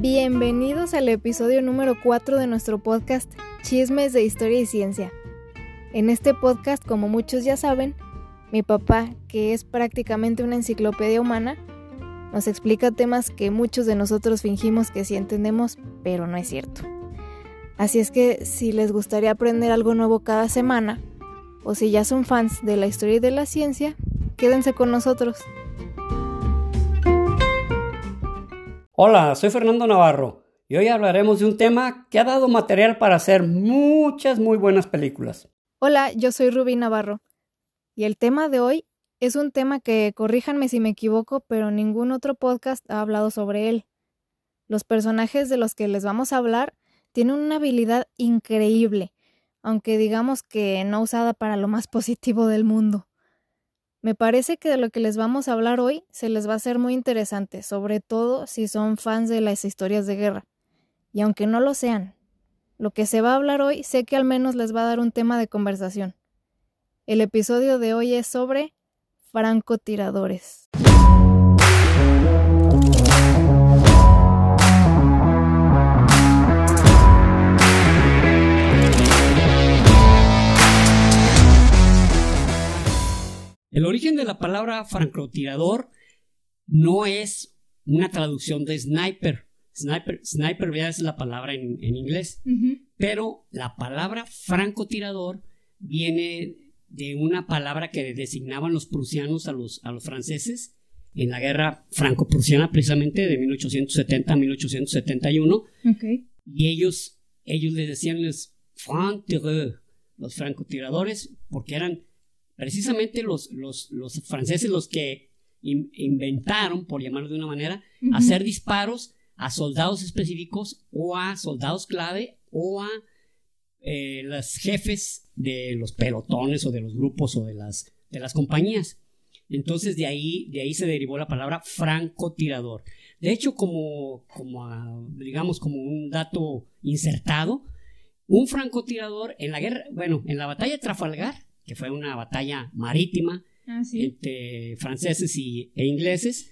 Bienvenidos al episodio número 4 de nuestro podcast Chismes de Historia y Ciencia. En este podcast, como muchos ya saben, mi papá, que es prácticamente una enciclopedia humana, nos explica temas que muchos de nosotros fingimos que sí entendemos, pero no es cierto. Así es que si les gustaría aprender algo nuevo cada semana, o si ya son fans de la historia y de la ciencia, quédense con nosotros. Hola, soy Fernando Navarro y hoy hablaremos de un tema que ha dado material para hacer muchas muy buenas películas. Hola, yo soy Rubí Navarro y el tema de hoy es un tema que, corríjanme si me equivoco, pero ningún otro podcast ha hablado sobre él. Los personajes de los que les vamos a hablar tienen una habilidad increíble, aunque digamos que no usada para lo más positivo del mundo. Me parece que de lo que les vamos a hablar hoy se les va a hacer muy interesante, sobre todo si son fans de las historias de guerra. Y aunque no lo sean, lo que se va a hablar hoy sé que al menos les va a dar un tema de conversación. El episodio de hoy es sobre francotiradores. El origen de la palabra francotirador no es una traducción de sniper. Sniper, sniper ya es la palabra en, inglés. Pero la palabra francotirador viene de una palabra que designaban los prusianos a los, a los franceses en la guerra franco-prusiana precisamente de 1870 a 1871. Y ellos, ellos les decían los francotiradores, porque eran precisamente los, los, franceses los que inventaron, por llamarlo de una manera, hacer disparos a soldados específicos o a soldados clave o a eh, los jefes de los pelotones o de los grupos o de las, de las compañías. Entonces de ahí, de ahí se derivó la palabra francotirador. De hecho, como, como digamos, como un dato insertado, un francotirador en la guerra, bueno, en la batalla de Trafalgar, que fue una batalla marítima ah, entre franceses y, e ingleses,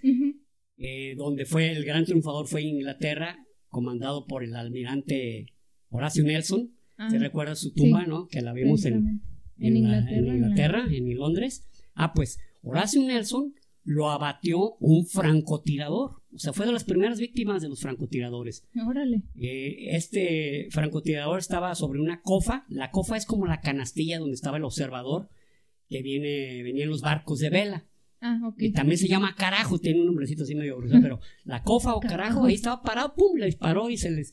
eh, donde fue el gran triunfador fue Inglaterra, comandado por el almirante Horacio Nelson. ¿Se recuerda su tumba, no? Que la vimos en, Inglaterra, en, Londres. Ah, pues Horacio Nelson lo abatió un francotirador. O sea, fue de las primeras víctimas de los francotiradores. Órale. Eh, este francotirador estaba sobre una cofa. La cofa es como la canastilla donde estaba el observador, que viene, venían los barcos de vela. Ah, ok. Y también se llama carajo, tiene un nombrecito así medio grueso, pero la cofa o carajo, ahí estaba parado, pum, le disparó y se les.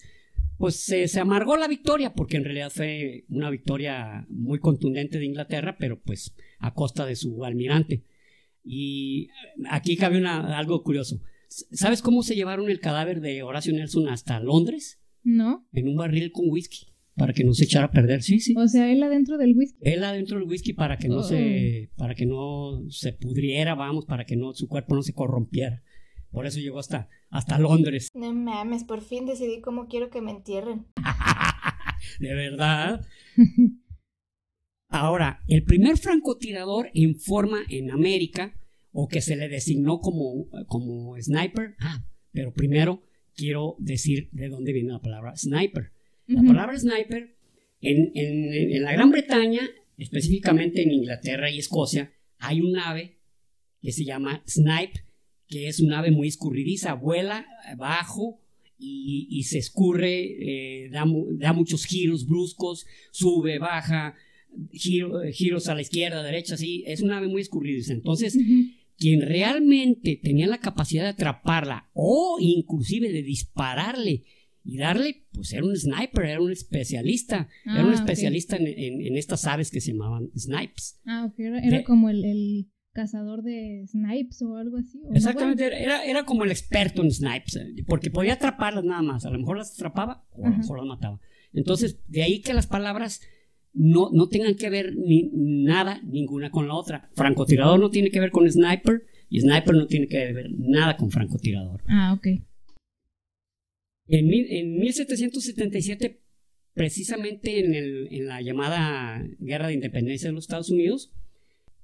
Pues se, se, amargó la victoria, porque en realidad fue una victoria muy contundente de Inglaterra, pero pues a costa de su almirante. Y aquí cabe una, algo curioso. ¿Sabes cómo se llevaron el cadáver de Horacio Nelson hasta Londres? No. En un barril con whisky. Para que no se echara a perder, sí, sí. O sea, él adentro del whisky. Él adentro del whisky para que no se, oh. para que no se pudriera, vamos, para que no, su cuerpo no se corrompiera. Por eso llegó hasta, hasta Londres. No mames, por fin decidí cómo quiero que me entierren. ¿De verdad? Ahora, el primer francotirador en forma en América, o que se le designó como, como sniper, ah, pero primero quiero decir de dónde viene la palabra sniper. La palabra sniper en, en, la Gran Bretaña, específicamente en Inglaterra y Escocia, hay un ave que se llama snipe, que es un ave muy escurridiza, vuela bajo y, se escurre, eh, da, da, muchos giros bruscos, sube, baja, giros a la izquierda, derecha, así, es una ave muy escurridiza. Entonces, quien realmente tenía la capacidad de atraparla o inclusive de dispararle y darle, pues era un sniper, era un especialista, era un ah, especialista en, estas aves que se llamaban snipes. Ah, ok, era, como el, cazador de snipes o algo así. Exactamente, era, era como el experto en snipes, eh, porque podía atraparlas nada más, a lo mejor las atrapaba o a lo mejor las mataba. Entonces, de ahí que las palabras no, no tengan que ver ni, nada, ninguna con la otra. Francotirador no tiene que ver con sniper y sniper no tiene que ver nada con francotirador. Ah, ok. En, en 1777, precisamente en, el, en, la llamada Guerra de Independencia de los Estados Unidos,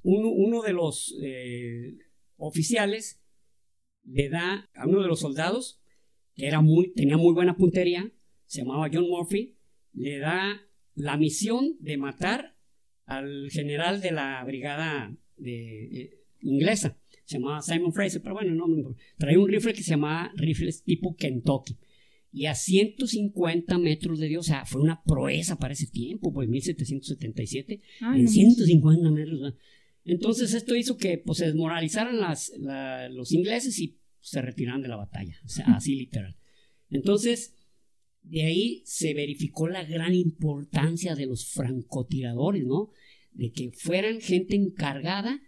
uno, uno de los eh, oficiales le da a uno de los soldados que era muy, tenía muy buena puntería, se llamaba John Murphy, le da la misión de matar al general de la brigada de, eh, inglesa. Se llamaba Simon Fraser, pero bueno, no importa. Traía un rifle que se llamaba rifles tipo Kentucky. Y a 150 metros de Dios, o sea, fue una proeza para ese tiempo, pues 1777, en 150 metros. Entonces esto hizo que pues, se desmoralizaran las, los ingleses y se retiraran de la batalla, o sea, así literal. Entonces, de ahí se verificó la gran importancia de los francotiradores, ¿no? De que fueran gente encargada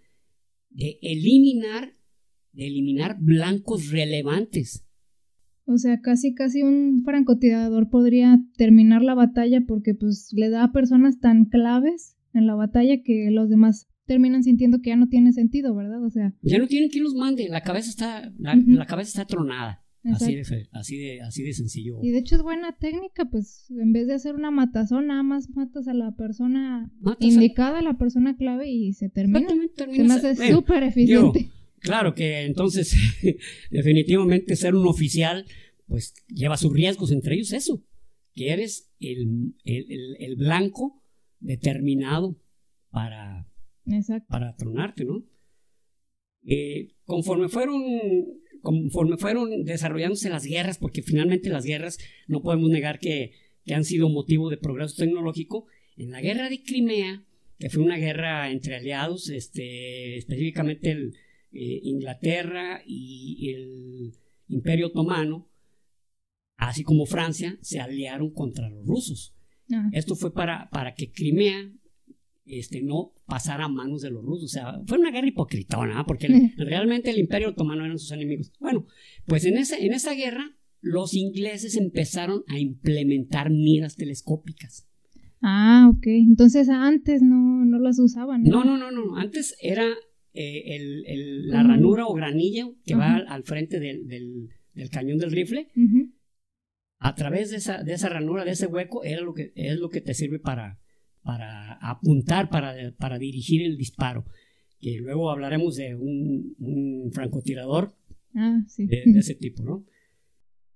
de eliminar, de eliminar blancos relevantes. O sea, casi casi un francotirador podría terminar la batalla porque pues le da a personas tan claves en la batalla que los demás terminan sintiendo que ya no tiene sentido, ¿verdad? O sea, ya no tienen quien los mande, la cabeza está la cabeza está tronada. Así de, así, de, así de sencillo. Y de hecho es buena técnica, pues en vez de hacer una matazón, nada más matas a la persona indicada, a... la persona clave y se termina. Se me hace súper eficiente. claro que entonces, definitivamente ser un oficial, pues lleva sus riesgos, entre ellos eso, que eres el, el, el, blanco determinado para, para tronarte, ¿no? Eh, conforme fueron conforme fueron desarrollándose las guerras, porque finalmente las guerras no podemos negar que, han sido motivo de progreso tecnológico, en la guerra de Crimea, que fue una guerra entre aliados, este, específicamente el, eh, Inglaterra y el Imperio Otomano, así como Francia, se aliaron contra los rusos. Esto fue para, para que Crimea este, no pasara a manos de los rusos. O sea, fue una guerra hipocritona, ¿ah? porque realmente el imperio otomano eran sus enemigos. Bueno, pues en esa, en esa guerra los ingleses empezaron a implementar miras telescópicas. Ah, ok. Entonces antes no, no las usaban. No, no, no, no. Antes era eh, el, la ranura o granilla que va al, frente del, del, cañón del rifle. A través de esa, de esa ranura, de ese hueco, era lo que, es lo que te sirve para, para apuntar, para, para dirigir el disparo. Que luego hablaremos de un, francotirador ah, de, ese tipo, ¿no?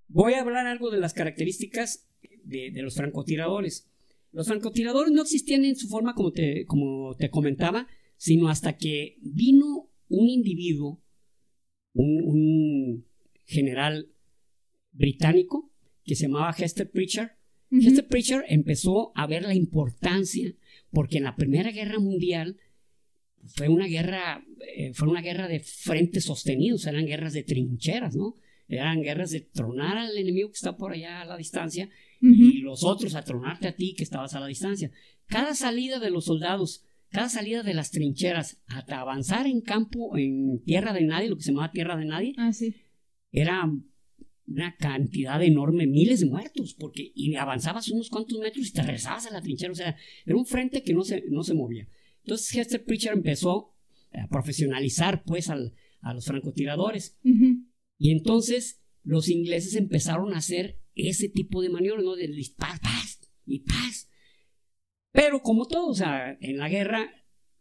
Voy a hablar algo de las características de, los francotiradores. Los francotiradores no existían en su forma como te, como te comentaba, sino hasta que vino un individuo, un, general británico que se llamaba Hester Pritchard, este Preacher empezó a ver la importancia, porque en la Primera Guerra Mundial fue una guerra, eh, fue una guerra de frentes sostenidos, eran guerras de trincheras, ¿no? Eran guerras de tronar al enemigo que está por allá a la distancia y los otros a tronarte a ti que estabas a la distancia. Cada salida de los soldados, cada salida de las trincheras, hasta avanzar en campo, en tierra de nadie, lo que se llamaba tierra de nadie, ah, sí. era una cantidad enorme, miles de muertos, porque y avanzabas unos cuantos metros y te regresabas a la trinchera, o sea, era un frente que no se, no se movía. Entonces Hester Preacher empezó a profesionalizar pues a los francotiradores. Y entonces los ingleses empezaron a hacer ese tipo de maniobras, ¿no? De dispar, paz y paz. Pero como todo, o sea, en la guerra,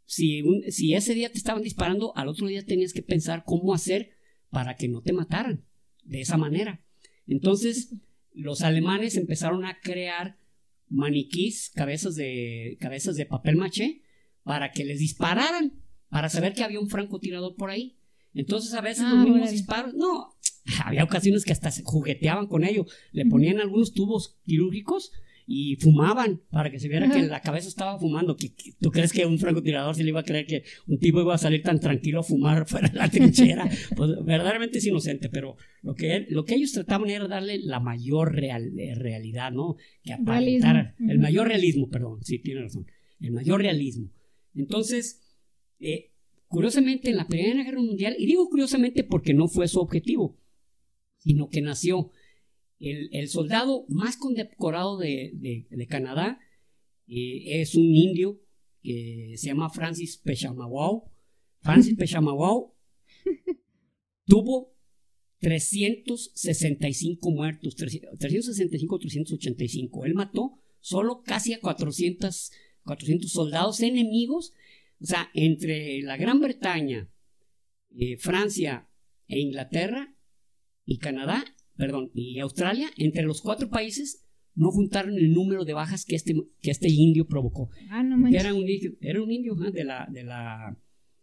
si, si ese día te estaban disparando, al otro día tenías que pensar cómo hacer para que no te mataran de esa manera. Entonces, los alemanes empezaron a crear maniquís, cabezas de, cabezas de papel maché, para que les dispararan, para saber que había un francotirador por ahí. Entonces, a veces ah, los mismos disparos, no, había ocasiones que hasta se jugueteaban con ello, le ponían algunos tubos quirúrgicos y fumaban para que se viera que la cabeza estaba fumando. ¿Tú crees que un francotirador se le iba a creer que un tipo iba a salir tan tranquilo a fumar fuera de la trinchera? pues verdaderamente es inocente, pero lo que, lo que ellos trataban era darle la mayor eh, realidad, ¿no? Que aparentara, el mayor realismo, perdón, sí, tiene razón, el mayor realismo. Entonces, eh, curiosamente en la Primera Guerra Mundial, y digo curiosamente porque no fue su objetivo, sino que nació el, soldado más condecorado de, Canadá eh, es un indio que se llama Francis Pechamawau. Francis Pechamawau tuvo 365 muertos, 365 385. Él mató solo casi a 400, 400 soldados enemigos. O sea, entre la Gran Bretaña, eh, Francia e Inglaterra y Canadá perdón, y Australia, entre los cuatro países, no juntaron el número de bajas que este, que este indio provocó. Ah, no. Era un indio, era un indio ¿eh? de, la, de, la,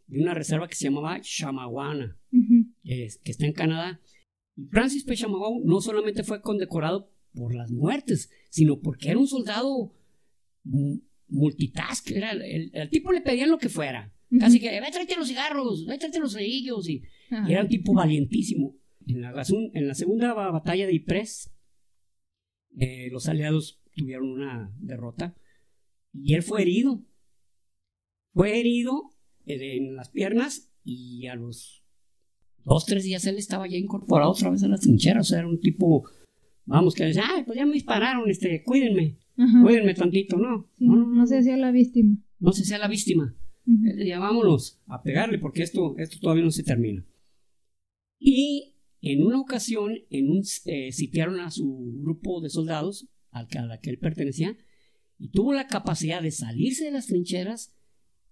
de una reserva que se llamaba Shamawana, Ujú. que, es- que está en Canadá. Y Francis P. Chamagau no solamente fue condecorado por las muertes, sino porque era un soldado mu- multitask. Era, el, el tipo le pedían lo que fuera. Casi que, ve, tráete los cigarros, ve, tráete los cerillos. Y, y era un tipo valientísimo. En la, en la segunda ba- batalla de Ypres, eh, los aliados tuvieron una derrota y él fue herido. Fue herido eh, en las piernas y a los dos, tres días él estaba ya incorporado otra vez a las trincheras. O sea, era un tipo, vamos, que decía, ay, pues ya me dispararon, este, cuídenme, Ajá. cuídenme tantito. No, Sí, no, no, no se hacía la víctima. no se sea la víctima. Él decía, vámonos a pegarle porque esto, esto todavía no se termina. Y en una ocasión, en un, eh, sitiaron a su grupo de soldados al que, a la que él pertenecía y tuvo la capacidad de salirse de las trincheras,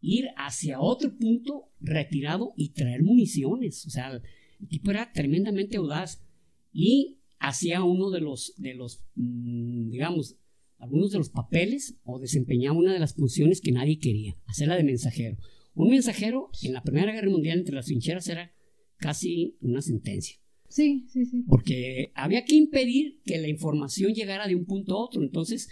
ir hacia otro punto retirado y traer municiones. O sea, el tipo era tremendamente audaz y hacía uno de los, de los mm, digamos, algunos de los papeles o desempeñaba una de las funciones que nadie quería, hacerla de mensajero. Un mensajero en la Primera Guerra Mundial entre las trincheras era casi una sentencia, Sí, sí, sí. porque había que impedir que la información llegara de un punto a otro. Entonces,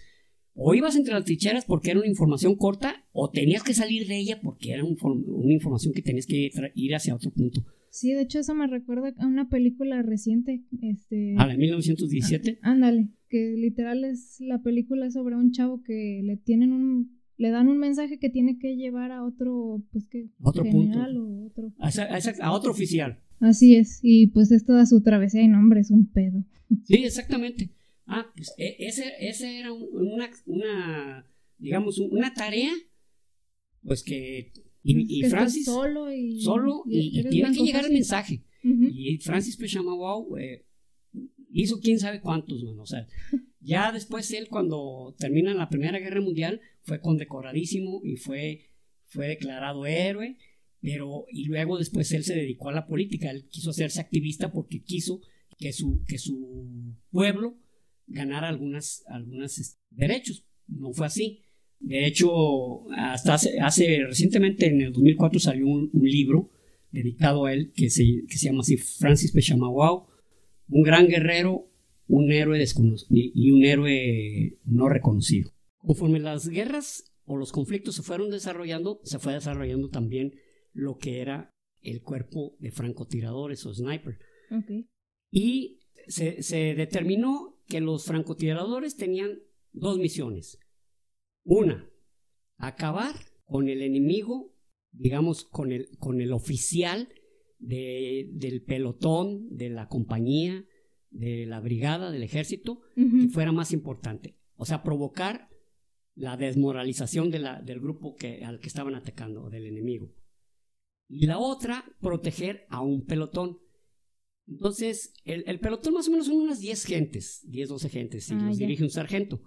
o ibas entre las trincheras porque era una información corta, o tenías que salir de ella porque era un una información que tenías que ir hacia otro punto. Sí, de hecho eso me recuerda a una película reciente, este... A la de 1917, Ándale, que literal es la película sobre un chavo que le tienen un le dan un mensaje que tiene que llevar a otro pues que Otro general punto. o otro. a, esa- a esa- a otro oficial. Así es, y pues es toda su travesía y nombre es un pedo. Sí, exactamente. Ah, pues e- ese, ese era un- una, una, digamos, un- una tarea, pues que, y, y que estás Francis solo y solo, y, y eres tiene que llegar el mensaje. Y Francis Pechamawau eh, hizo quién sabe cuántos, mano. O sea, ya después él, cuando termina la Primera Guerra Mundial, fue condecoradísimo y fue, fue declarado héroe. Pero, y luego después él se dedicó a la política. Él quiso hacerse activista porque quiso que su, que su pueblo ganara algunas, algunas este, derechos. No fue así. De hecho, hasta hace, hace recientemente, en el 2004, salió un, un libro dedicado a él que se, que se llama así Francis Pechamawau, un gran guerrero, un héroe desconocido y un héroe no reconocido. Conforme las guerras o los conflictos se fueron desarrollando, se fue desarrollando también lo que era el cuerpo de francotiradores o sniper. Y se, se determinó que los francotiradores tenían dos misiones. Una, acabar con el enemigo, digamos, con el, con el oficial de- del pelotón, de la compañía, de la brigada, del ejército, que fuera más importante. O sea, provocar la desmoralización de la- del grupo que, al que estaban atacando, del enemigo. Y la otra, proteger a un pelotón. Entonces, el, el pelotón más o menos son unas 10 gentes, 10, 12 gentes, y Ah, los ya. dirige un sargento.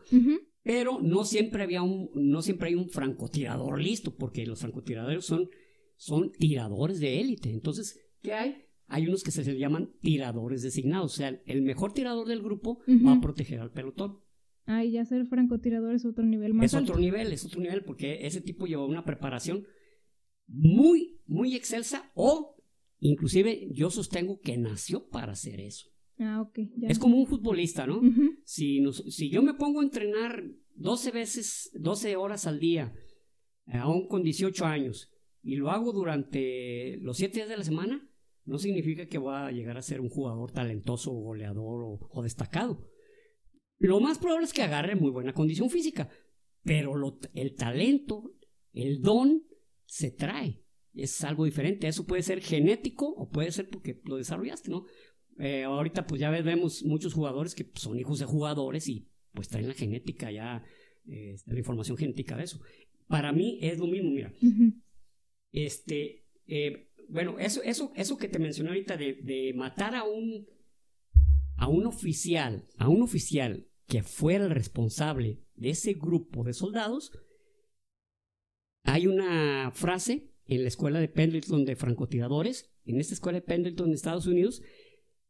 Pero no siempre había un, no siempre hay un francotirador listo, porque los francotiradores son, son tiradores de élite. Entonces, ¿qué hay? Hay unos que se les llaman tiradores designados. O sea, el mejor tirador del grupo va a proteger al pelotón. Ah, y ya ser francotirador es otro nivel más Es alto. otro nivel, es otro nivel, porque ese tipo lleva una preparación muy, muy excelsa o inclusive yo sostengo que nació para hacer eso. Ah, ya. Es como un futbolista, ¿no? Si, nos- si yo me pongo a entrenar 12 veces, 12 horas al día, eh, aún con 18 años, y lo hago durante los 7 días de la semana, no significa que voy a llegar a ser un jugador talentoso, goleador o, o destacado. Lo más probable es que agarre muy buena condición física, pero lo- el talento, el don, se trae. Es algo diferente. Eso puede ser genético o puede ser porque lo desarrollaste, ¿no? Eh, ahorita pues ya ves- vemos muchos jugadores que son hijos de jugadores y pues traen la genética ya, eh, la información genética de eso. Para mí es lo mismo, mira. Este, eh, bueno, eso, eso, eso que te mencioné ahorita de, de matar a un, a un oficial, a un oficial que fuera el responsable de ese grupo de soldados, hay una frase en la escuela de Pendleton de francotiradores, en esta escuela de Pendleton en Estados Unidos,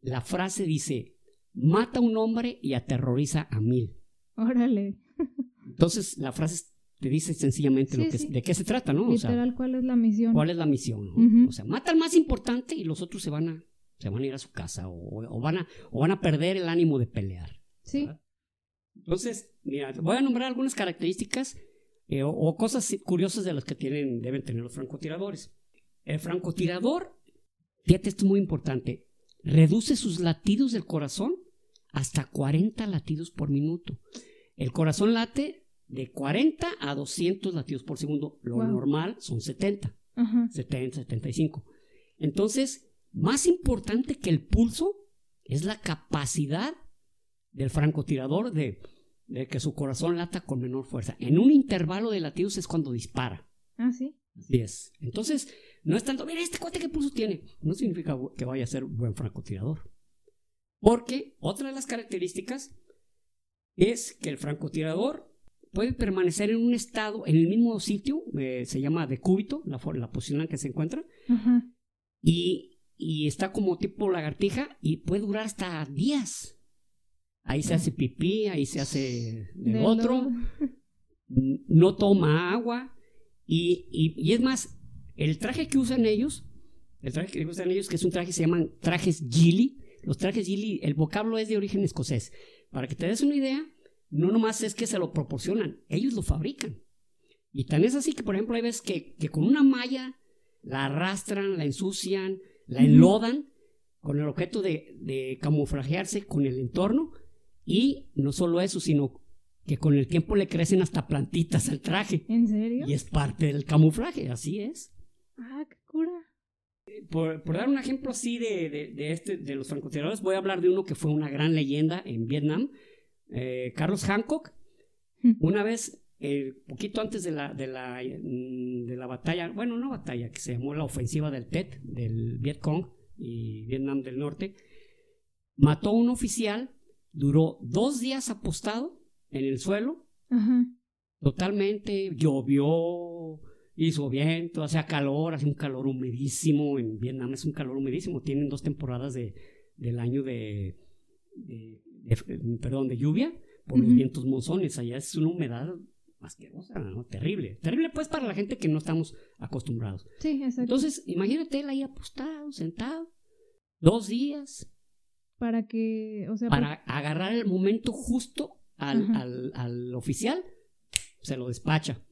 la frase dice, mata a un hombre y aterroriza a mil. Órale. Entonces, la frase te dice sencillamente lo que, de qué se trata, ¿no? Literal, ¿cuál es la misión? ¿Cuál es la misión? O sea, mata al más importante y los otros se van a, se van a ir a su casa o, van, a, o van a perder el ánimo de pelear. Sí. Entonces, mira, voy a nombrar algunas características eh, o, cosas curiosas de las que tienen, deben tener los francotiradores. El francotirador, fíjate, esto es muy importante, reduce sus latidos del corazón hasta 40 latidos por minuto. El corazón late de 40 a 200 latidos por segundo. Lo normal son 70, 70, 75. Entonces, más importante que el pulso es la capacidad del francotirador de, de, que su corazón lata con menor fuerza. En un intervalo de latidos es cuando dispara. Ah, sí. Así es. Entonces, no es tanto, mira, este cuate qué pulso tiene. No significa que vaya a ser buen francotirador. Porque otra de las características es que el francotirador puede permanecer en un estado, en el mismo sitio, eh, se llama decúbito, la, la posición en la que se encuentra, y, y, está como tipo lagartija y puede durar hasta días. Ahí se hace pipí, ahí se hace del otro, no toma agua, y, y, es más, el traje que usan ellos, el traje que usan ellos, que es un traje que se llaman trajes Gilly, los trajes Gilly, el vocablo es de origen escocés. Para que te des una idea, no nomás es que se lo proporcionan, ellos lo fabrican. Y tan es así que, por ejemplo, hay veces que, con una malla la arrastran, la ensucian, la enlodan con el objeto de, de camuflajearse con el entorno. Y no solo eso, sino que con el tiempo le crecen hasta plantitas al traje. ¿En serio? Y es parte del camuflaje, así es. Ah, qué cura. Por, dar un ejemplo así de, de, este, de los francotiradores, voy a hablar de uno que fue una gran leyenda en Vietnam, eh, Carlos Hancock, hmm. una vez, eh, poquito antes de la, de, la, mm, de la batalla, bueno, no batalla, que se llamó la ofensiva del Tet, del Vietcong y Vietnam del Norte, mató a un oficial, duró dos días apostado en el suelo, totalmente, llovió, hizo viento, hacía calor, hace un calor humedísimo, en Vietnam es un calor humedísimo, tienen dos temporadas de, del año de perdón, de lluvia por los vientos monzones. Allá es una humedad asquerosa, ¿no? terrible. Terrible pues para la gente que no estamos acostumbrados. Sí, exacto. Entonces, imagínate él ahí apostado, sentado, dos días. Para que, o sea... Para agarrar el momento justo al, al, al oficial, se lo despacha.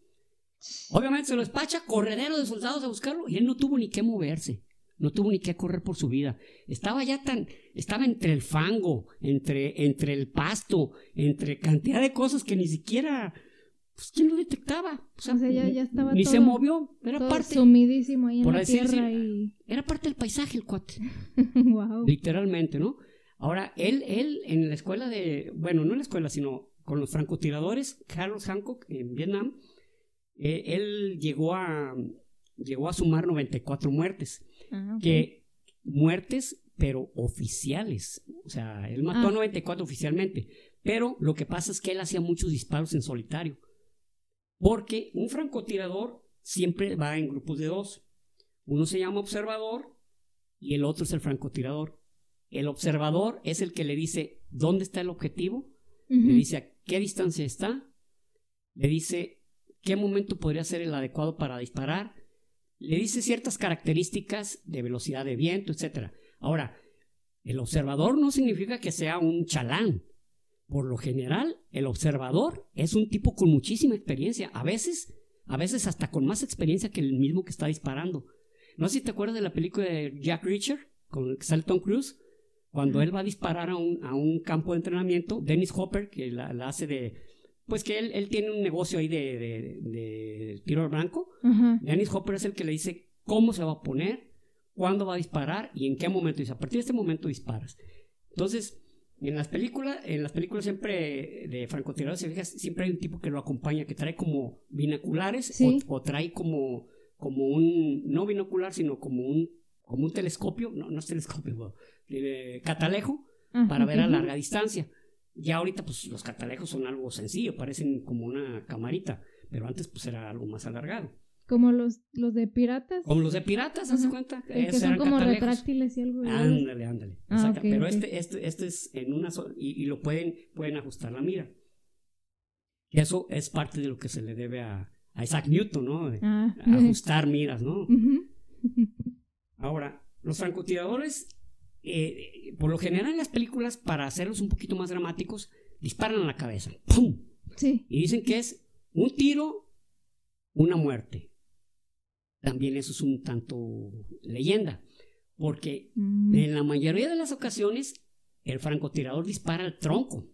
Obviamente se lo despacha, corredero de soldados a buscarlo, y él no tuvo ni que moverse no tuvo ni que correr por su vida. Estaba ya tan, estaba entre el fango, entre, entre el pasto, entre cantidad de cosas que ni siquiera, pues, ¿quién lo detectaba? O sea, ya, ya, estaba ni se movió, era parte, sumidísimo ahí en la tierra era parte del paisaje el cuate. wow. Literalmente, ¿no? Ahora, él, él en la escuela de, bueno, no en la escuela, sino con los francotiradores, Carlos Hancock en Vietnam, eh, él llegó a, llegó a sumar 94 muertes. Ah, que muertes, pero oficiales. O sea, él mató a 94 ah. oficialmente. Pero lo que pasa es que él hacía muchos disparos en solitario. Porque un francotirador siempre va en grupos de dos. Uno se llama observador y el otro es el francotirador. El observador es el que le dice dónde está el objetivo, le dice a qué distancia está, le dice qué momento podría ser el adecuado para disparar le dice ciertas características de velocidad de viento, etc. Ahora, el observador no significa que sea un chalán. Por lo general, el observador es un tipo con muchísima experiencia, a veces, a veces hasta con más experiencia que el mismo que está disparando. No sé si te acuerdas de la película de Jack Reacher, con el que sale Tom Cruise, cuando él va a disparar a un, a un campo de entrenamiento, Dennis Hopper, que la hace de, pues que él, él tiene un negocio ahí de, de, tiro al blanco. Dennis Hopper es el que le dice cómo se va a poner, cuándo va a disparar y en qué momento. Dice, a partir de este momento disparas. Entonces, en las películas, en las películas siempre de francotiradores, siempre hay un tipo que lo acompaña, que trae como binoculares o, trae como, como un, no binocular, sino como un, como un telescopio, no, no es telescopio, catalejo, para ver a larga distancia. Ya ahorita pues los catalejos son algo sencillo, parecen como una camarita, pero antes pues era algo más alargado. Como los, los de piratas. Como los de piratas, ¿haz cuenta? que son como retráctiles y algo. Ándale, ándale. Ah, Pero este, este, este es en una sola. Y, lo pueden, pueden ajustar la mira. Y eso es parte de lo que se le debe a, a Isaac Newton, ¿no? Ah. Ajustar miras, ¿no? Ahora, los francotiradores, eh, por lo general en las películas, para hacerlos un poquito más dramáticos, disparan a la cabeza. ¡Pum! Sí. Y dicen que es un tiro, una muerte también eso es un tanto leyenda, porque mm. en la mayoría de las ocasiones el francotirador dispara al tronco,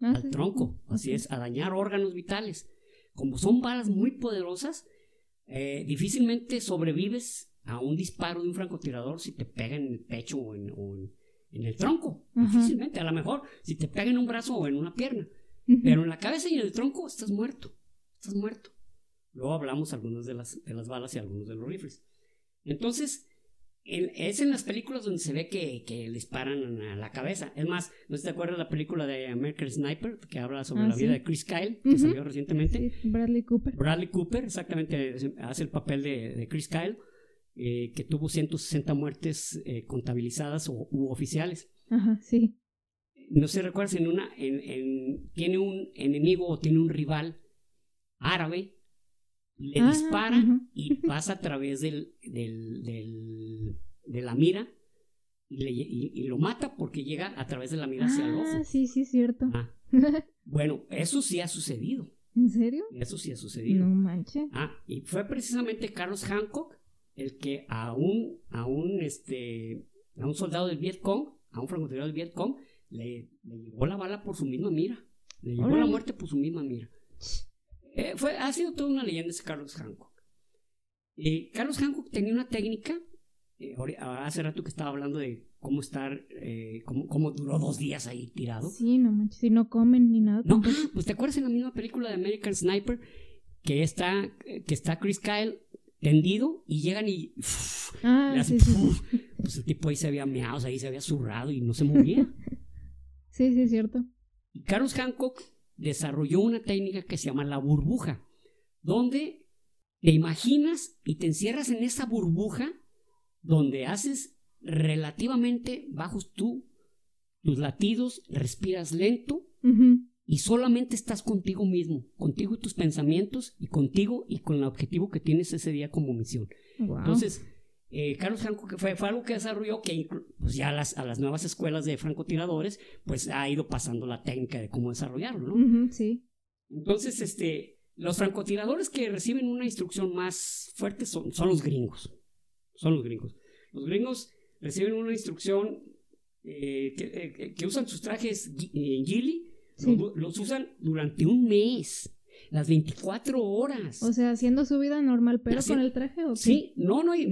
ah, al tronco, así es, a dañar órganos vitales. Como son balas muy poderosas, eh, difícilmente sobrevives a un disparo de un francotirador si te pega en el pecho o en, el tronco. Difícilmente, a lo mejor si te pega en un brazo o en una pierna. Pero en la cabeza y en el tronco estás muerto. Estás muerto. Luego hablamos algunas de las, de las balas y algunos de los rifles. Entonces, es en las películas donde se ve que, que disparan a la cabeza. Es más, ¿no te acuerdas de la película de American Sniper que habla sobre ah, la vida de Chris Kyle, que salió recientemente? Bradley Cooper. Bradley Cooper, exactamente, hace el papel de, Chris Kyle, eh, que tuvo 160 muertes eh, contabilizadas o, u oficiales. Ajá, sí. No sé, recuerdas, en una, en, tiene un enemigo o tiene un rival árabe le ah, dispara y pasa a través del, del, de la mira y, lo mata porque llega a través de la mira hacia el ojo. Ah, sí, sí, cierto. Ah. bueno, eso sí ha sucedido. ¿En serio? Eso sí ha sucedido. No manches. Ah, y fue precisamente Carlos Hancock el que a un, a un, este, a un soldado del Vietcong, a un francotirador del Vietcong, le, le llegó la bala por su misma mira. Le llegó la muerte por su misma mira. Eh, fue, ha sido toda una leyenda ese Carlos Hancock. Eh, Carlos Hancock tenía una técnica, eh, hace rato que estaba hablando de cómo estar, cómo, duró dos días ahí tirado. Sí, no manches, si no comen ni nada. No, pues te acuerdas en la misma película de American Sniper que está, que está Chris Kyle tendido y llegan y ah, pues el tipo ahí se había meado, ahí se había zurrado y no se movía. sí, sí, es cierto. Y Carlos Hancock desarrolló una técnica que se llama la burbuja, donde te imaginas y te encierras en esa burbuja donde haces relativamente bajos tú tus latidos, respiras lento y solamente estás contigo mismo, contigo y tus pensamientos y contigo y con el objetivo que tienes ese día como misión. Entonces, eh, Carlos Franco, que fue, algo que desarrolló que pues ya a las, a las, nuevas escuelas de francotiradores, pues ha ido pasando la técnica de cómo desarrollarlo, ¿no? sí. Entonces, este, los francotiradores que reciben una instrucción más fuerte son, son los gringos. Son los gringos. Los gringos reciben una instrucción eh, eh, que, usan sus trajes Los usan durante un mes las 24 horas. O sea, haciendo su vida normal, pero con el traje o qué? Sí, no, no, y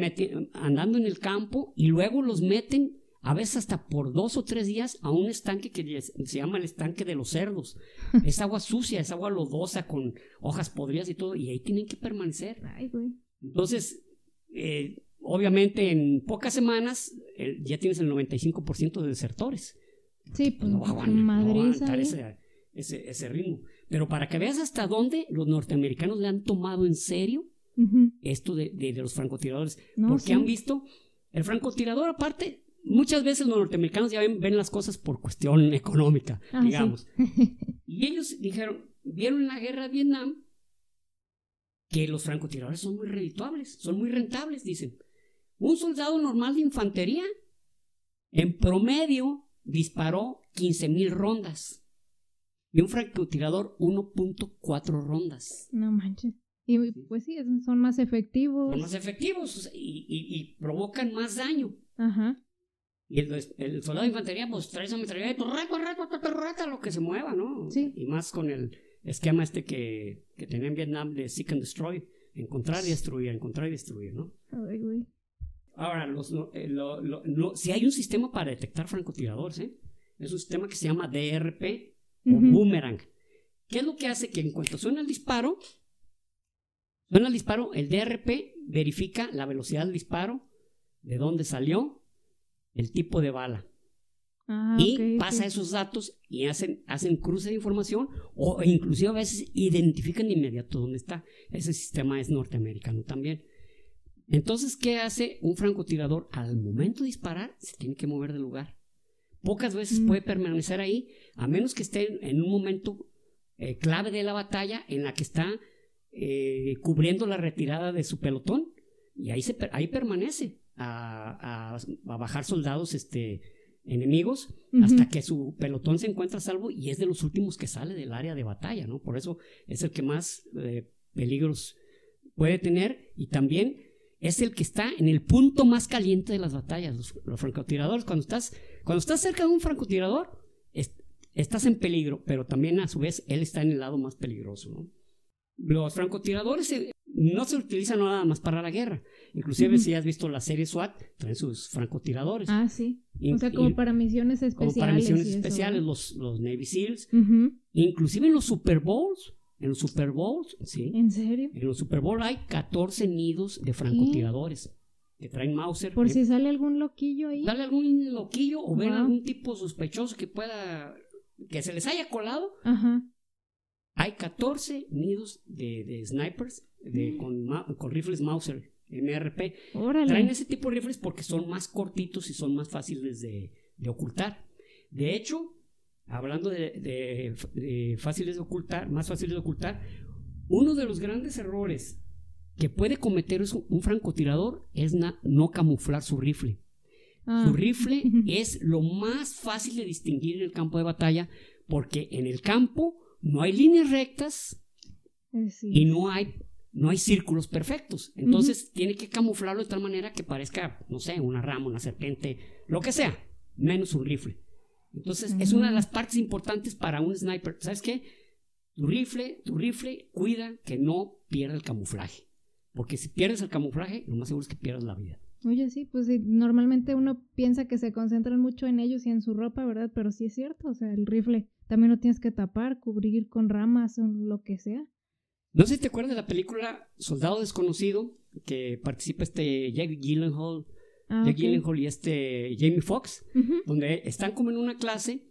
andando en el campo y luego los meten a veces hasta por dos o tres días a un estanque que se llama el estanque de los cerdos. es agua sucia, es agua lodosa con hojas podridas y todo, y ahí tienen que permanecer. Ay, güey. Entonces, eh, obviamente en pocas semanas ya tienes el 95% de desertores. Sí, pues no, va ese, ese, ese ritmo. Pero para que veas hasta dónde los norteamericanos le han tomado en serio esto de, los francotiradores. porque han visto, el francotirador aparte, muchas veces los norteamericanos ya ven, ven las cosas por cuestión económica, ah, digamos. y ellos dijeron, vieron en la guerra de Vietnam que los francotiradores son muy redituables, son muy rentables, dicen. Un soldado normal de infantería, en promedio, disparó 15 mil rondas y un francotirador 1.4 rondas. No manches. Y pues sí, son más efectivos. Son más efectivos y, provocan más daño. Ajá. Y el, soldado de infantería, pues trae esa metralleta y lo que se mueva, ¿no? Sí. Y más con el esquema este que, que tenía en Vietnam de Seek and Destroy: encontrar y destruir, encontrar y destruir, ¿no? Ay, güey. Ahora, los, eh, si hay un sistema para detectar francotiradores, ¿eh? Es un sistema que se llama DRP, o boomerang. ¿Qué es lo que hace? Que en cuanto suena el disparo, suena el disparo, el DRP verifica la velocidad del disparo, de dónde salió, el tipo de bala. Ah, y pasa esos datos y hacen, hacen cruce de información o inclusive a veces identifican de inmediato dónde está. Ese sistema es norteamericano también. Entonces, ¿qué hace un francotirador? Al momento de disparar, se tiene que mover del lugar. Pocas veces Mm. puede permanecer ahí, a menos que esté en un momento eh, clave de la batalla en la que está eh, cubriendo la retirada de su pelotón. Y ahí, se, ahí permanece a, a- a bajar soldados este, enemigos hasta que su pelotón se encuentra a salvo y es de los últimos que sale del área de batalla, ¿no? Por eso es el que más eh, peligros puede tener y también es el que está en el punto más caliente de las batallas, los, los francotiradores. Cuando estás, cuando estás cerca de un francotirador, es- estás en peligro, pero también a su vez él está en el lado más peligroso, ¿no? Los francotiradores eh, no se utilizan nada más para la guerra. Inclusive Ujú. si has visto la serie SWAT, traen sus francotiradores. Ah, sí. O sea, como para misiones como especiales. para misiones eso, especiales, los, los Navy SEALs, Ujú. inclusive en los Super Bowls, en los Super Bowls, sí, ¿En serio? en los Super Bowl hay 14 nidos de francotiradores que traen Mauser. Por Eh, si sale algún loquillo ahí. Dale algún loquillo o ven Wow. algún tipo sospechoso que pueda, que se les haya colado, Ajá. hay 14 nidos de, de snipers de, Mm. con, rifles Mauser MRP. Órale. Traen ese tipo de rifles porque son más cortitos y son más fáciles de, de ocultar. De hecho, hablando de, de- de fáciles de ocultar, más fáciles de ocultar, uno de los grandes errores que puede cometer un francotirador es na- no camuflar su rifle. Ah. Su rifle es lo más fácil de distinguir en el campo de batalla porque en el campo no hay líneas rectas Eh, sí. y no hay, no hay círculos perfectos. Entonces tiene que camuflarlo de tal manera que parezca, no sé, una rama, una serpiente, lo que sea, menos un rifle. Entonces es una de las partes importantes para un sniper. ¿Sabes qué? Tu rifle, tu rifle cuida que no pierda el camuflaje. Porque si pierdes el camuflaje, lo más seguro es que pierdas la vida. Oye, sí, pues sí, normalmente uno piensa que se concentran mucho en ellos y en su ropa, ¿verdad? Pero sí es cierto, o sea, el rifle también lo tienes que tapar, cubrir con ramas o lo que sea. No sé si te acuerdas de la película Soldado Desconocido, que participa este Jake Gyllenhaal, Ah, Jake ok. Gyllenhaal y este Jamie Foxx. Ujú. donde están como en una clase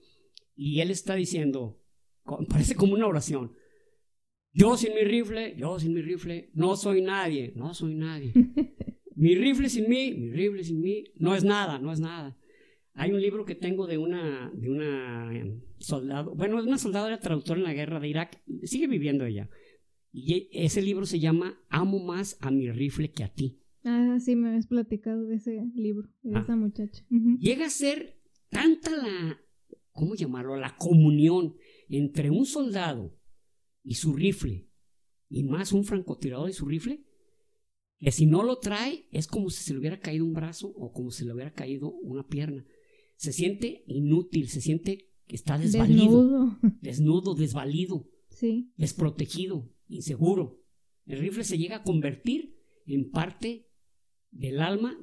y él está diciendo, parece como una oración, yo sin mi rifle, yo sin mi rifle, no soy nadie, no soy nadie. Mi rifle sin mí, mi rifle sin mí, no es nada, no es nada. Hay un libro que tengo de una, de una eh, soldado, bueno, es una soldado, era traductora en la guerra de Irak, sigue viviendo ella. Y ese libro se llama Amo más a mi rifle que a ti. Ah, sí, me habías platicado de ese libro, de Ah. esa muchacha. Llega a ser tanta la, ¿cómo llamarlo? La comunión entre un soldado y su rifle, y más un francotirador y su rifle, que si no lo trae es como si se le hubiera caído un brazo o como si le hubiera caído una pierna. Se siente inútil, se siente que está desvalido, Desnudo. desnudo, desvalido, Sí. desprotegido, inseguro. El rifle se llega a convertir en parte del alma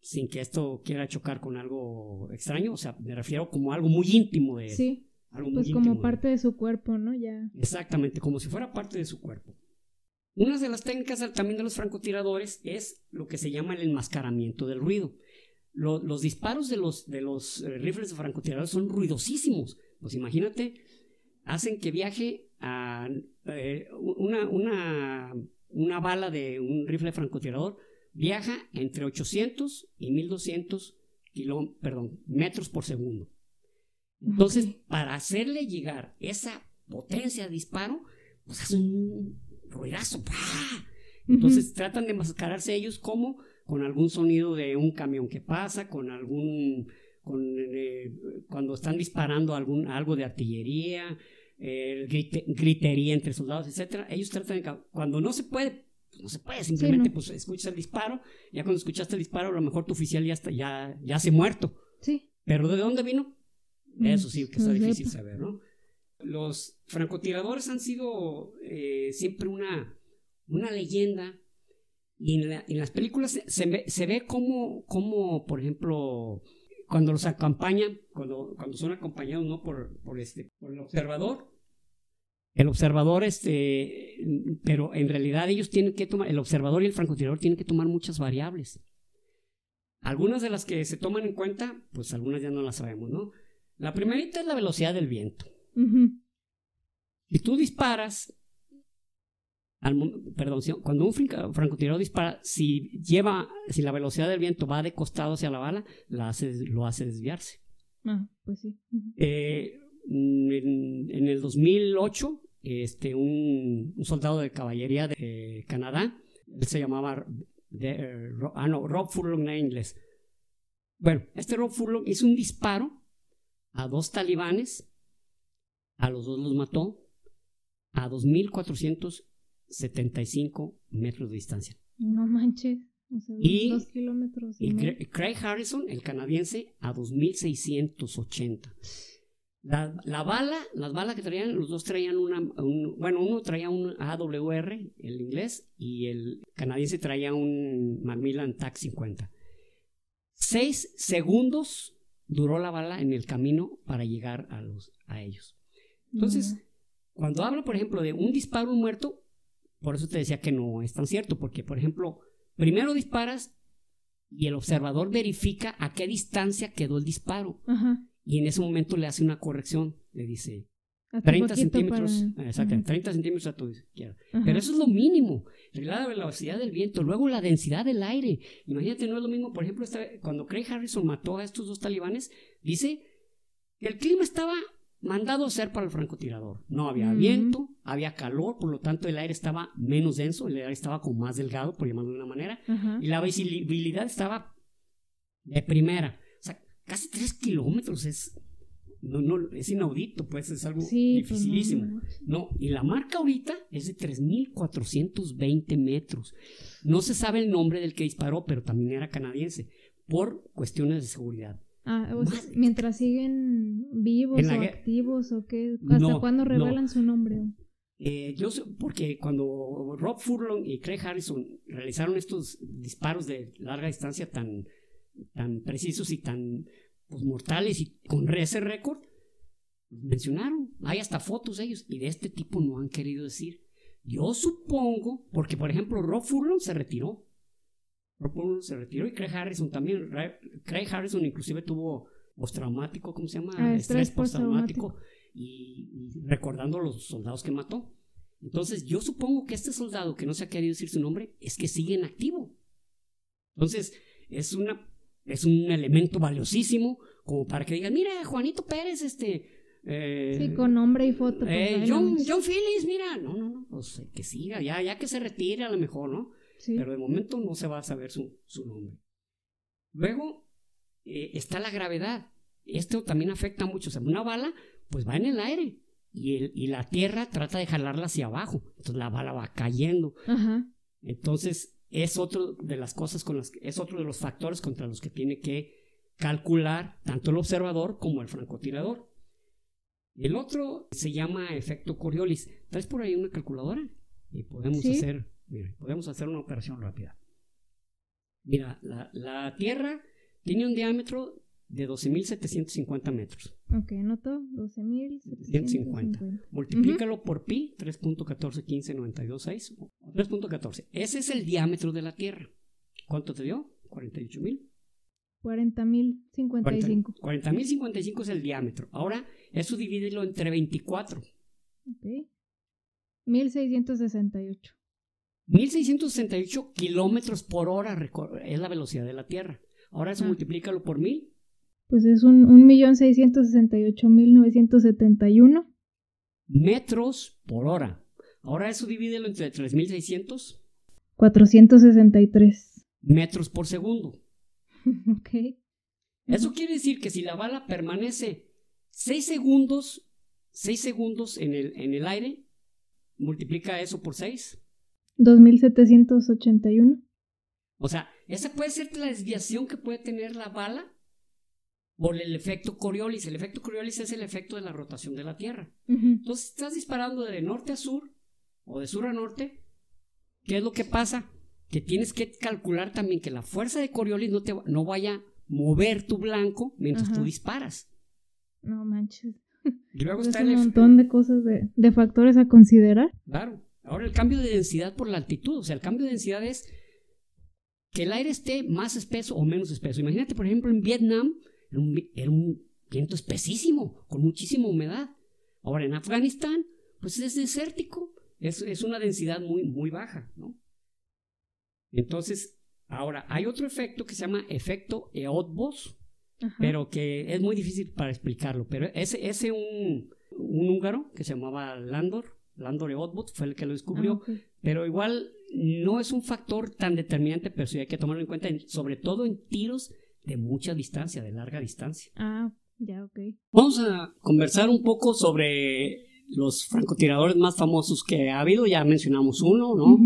sin que esto quiera chocar con algo extraño, o sea, me refiero como algo muy íntimo de él. Sí, algo pues como parte de su cuerpo, ¿no? Ya. Exactamente, como si fuera parte de su cuerpo. Una de las técnicas también de los francotiradores es lo que se llama el enmascaramiento del ruido. Lo- los disparos de los, de los eh, rifles de francotiradores son ruidosísimos. Pues imagínate, hacen que viaje a eh, una, una, una bala de un rifle francotirador viaja entre 800 y 1200 kiló- perdón, metros por segundo. Entonces, para hacerle llegar esa potencia de disparo, pues hace un ruidazo. ¡pah! Entonces tratan de enmascararse ellos como con algún sonido de un camión que pasa, con algún con, eh, cuando están disparando algún algo de artillería, eh, grite- gritería entre soldados, etcétera. Ellos tratan de cuando no se puede, no se puede, simplemente no. pues escuchas el disparo, ya cuando escuchaste el disparo, a lo mejor tu oficial ya está ya ya se muerto. Sí. Pero ¿de dónde vino? Eso sí, que está No difícil sepa. saber, ¿no? Los francotiradores han sido eh, siempre una, una leyenda y en, la- en las películas se, se ve, se ve como, como, por ejemplo, cuando los acompañan, cuando, cuando son acompañados ¿no? por, por, este, por el observador, el observador, este, pero en realidad ellos tienen que tomar, el observador y el francotirador tienen que tomar muchas variables. Algunas de las que se toman en cuenta, pues algunas ya no las sabemos, ¿no? La primerita es la velocidad del viento. Si tú disparas, perdón, cuando un francotirador dispara, si lleva, si la velocidad del viento va de costado hacia la bala, la hace, lo hace desviarse. Ah, pues sí. Eh, en, el 2008, este, un, soldado de caballería de Canadá, él se llamaba de, ah, no, Rob Furlong en inglés. Bueno, este Rob Furlong hizo un disparo a dos talibanes, a los dos los mató, a 2.475 metros de distancia. No manches. y, dos kilómetros. Y, Craig Harrison, el canadiense, a 2.680. La, la, bala, las balas que traían, los dos traían una, bueno, uno traía un AWR, el inglés, y el canadiense traía un Macmillan TAC 50. Seis segundos duró la bala en el camino para llegar a, los, a ellos. Entonces, cuando hablo, por ejemplo, de un disparo muerto, por eso te decía que no es tan cierto, porque, por ejemplo, primero disparas y el observador verifica a qué distancia quedó el disparo. Y en ese momento le hace una corrección, le dice 30 centímetros, exacto, 30 centímetros a tu izquierda. Pero eso es lo mínimo. La velocidad del viento, luego la densidad del aire. Imagínate, no es lo mismo, por ejemplo, cuando Craig Harrison mató a estos dos talibanes, dice que el clima estaba mandado a ser para el francotirador. No había viento, había calor, por lo tanto el aire estaba menos denso, el aire estaba como más delgado, por llamarlo de una manera, y la visibilidad estaba de primera. Casi tres kilómetros es, no, no, es inaudito, pues es algo pues, dificilísimo. no, y la marca ahorita es de 3.420 metros. No se sabe el nombre del que disparó, pero también era canadiense, por cuestiones de seguridad. Ah, mientras siguen vivos o activos o qué, ¿hasta cuándo revelan su nombre? Eh, yo sé, porque cuando Rob Furlong y Craig Harrison realizaron estos disparos de larga distancia tan, tan precisos y tan pues, mortales y con ese récord, mencionaron, hay hasta fotos de ellos y de este tipo no han querido decir. Yo supongo, porque por ejemplo Rob Furlong se retiró, se retiró y Craig Harrison también. Craig Harrison inclusive tuvo postraumático, ¿cómo se llama? Ah, estrés, postraumático. Y, recordando a los soldados que mató. Entonces yo supongo que este soldado que no se ha querido decir su nombre es que sigue en activo. Entonces es una es un elemento valiosísimo como para que digan, mira, Juanito Pérez, este... Eh, sí, con nombre y foto. Pues, eh, John, John Phillips, mira, no, no, no, pues que siga, ya, ya que se retire a lo mejor, ¿no? Pero de momento no se va a saber su, nombre. Luego eh, está la gravedad. Esto también afecta mucho. O sea, una bala, pues va en el aire y, el, y la tierra trata de jalarla hacia abajo. Entonces la bala va cayendo. Entonces es otro de las cosas con las que, es otro de los factores contra los que tiene que calcular tanto el observador como el francotirador. El otro se llama efecto Coriolis. ¿Traes por ahí una calculadora? Y podemos hacer Mira, podemos hacer una operación rápida. Mira, la, Tierra tiene un diámetro de 12.750 metros. Ok, noto 12.750. Multiplícalo por pi, 3.141592.6, 3.14. Ese es el diámetro de la Tierra. ¿Cuánto te dio? 48.000. 40.055. 40.055 es el diámetro. Ahora, eso divídelo entre 24. Ok. 1.668. 1668 kilómetros por hora es la velocidad de la Tierra. Ahora eso ah. multiplícalo por mil. Pues es un, un millón seiscientos sesenta y ocho mil novecientos setenta y uno. Metros por hora. Ahora eso divídelo entre 3600. 463. Metros por segundo. ok. Eso quiere decir que si la bala permanece 6 segundos, 6 segundos en el, en el aire, multiplica eso por 6. 2781. O sea, esa puede ser la desviación que puede tener la bala por el efecto Coriolis. El efecto Coriolis es el efecto de la rotación de la Tierra. Entonces, estás disparando de norte a sur o de sur a norte. ¿Qué es lo que pasa? Que tienes que calcular también que la fuerza de Coriolis no, te, no vaya a mover tu blanco mientras tú disparas. No manches. Y luego está un montón de cosas, de, de factores a considerar. Claro. Ahora el cambio de densidad por la altitud, o sea, el cambio de densidad es que el aire esté más espeso o menos espeso. Imagínate, por ejemplo, en Vietnam era un, viento espesísimo, con muchísima humedad. Ahora en Afganistán, pues es desértico, es, es una densidad muy, muy baja, ¿no? Entonces, ahora hay otro efecto que se llama efecto Eötvös, pero que es muy difícil para explicarlo. Pero ese, ese un, un húngaro que se llamaba Landor, Landor Eötvös, fue el que lo descubrió, ah, pero igual no es un factor tan determinante, pero sí hay que tomarlo en cuenta, sobre todo en tiros de mucha distancia, de larga distancia. Ah, ya, ok. Vamos a conversar un poco sobre los francotiradores más famosos que ha habido. Ya mencionamos uno, ¿no?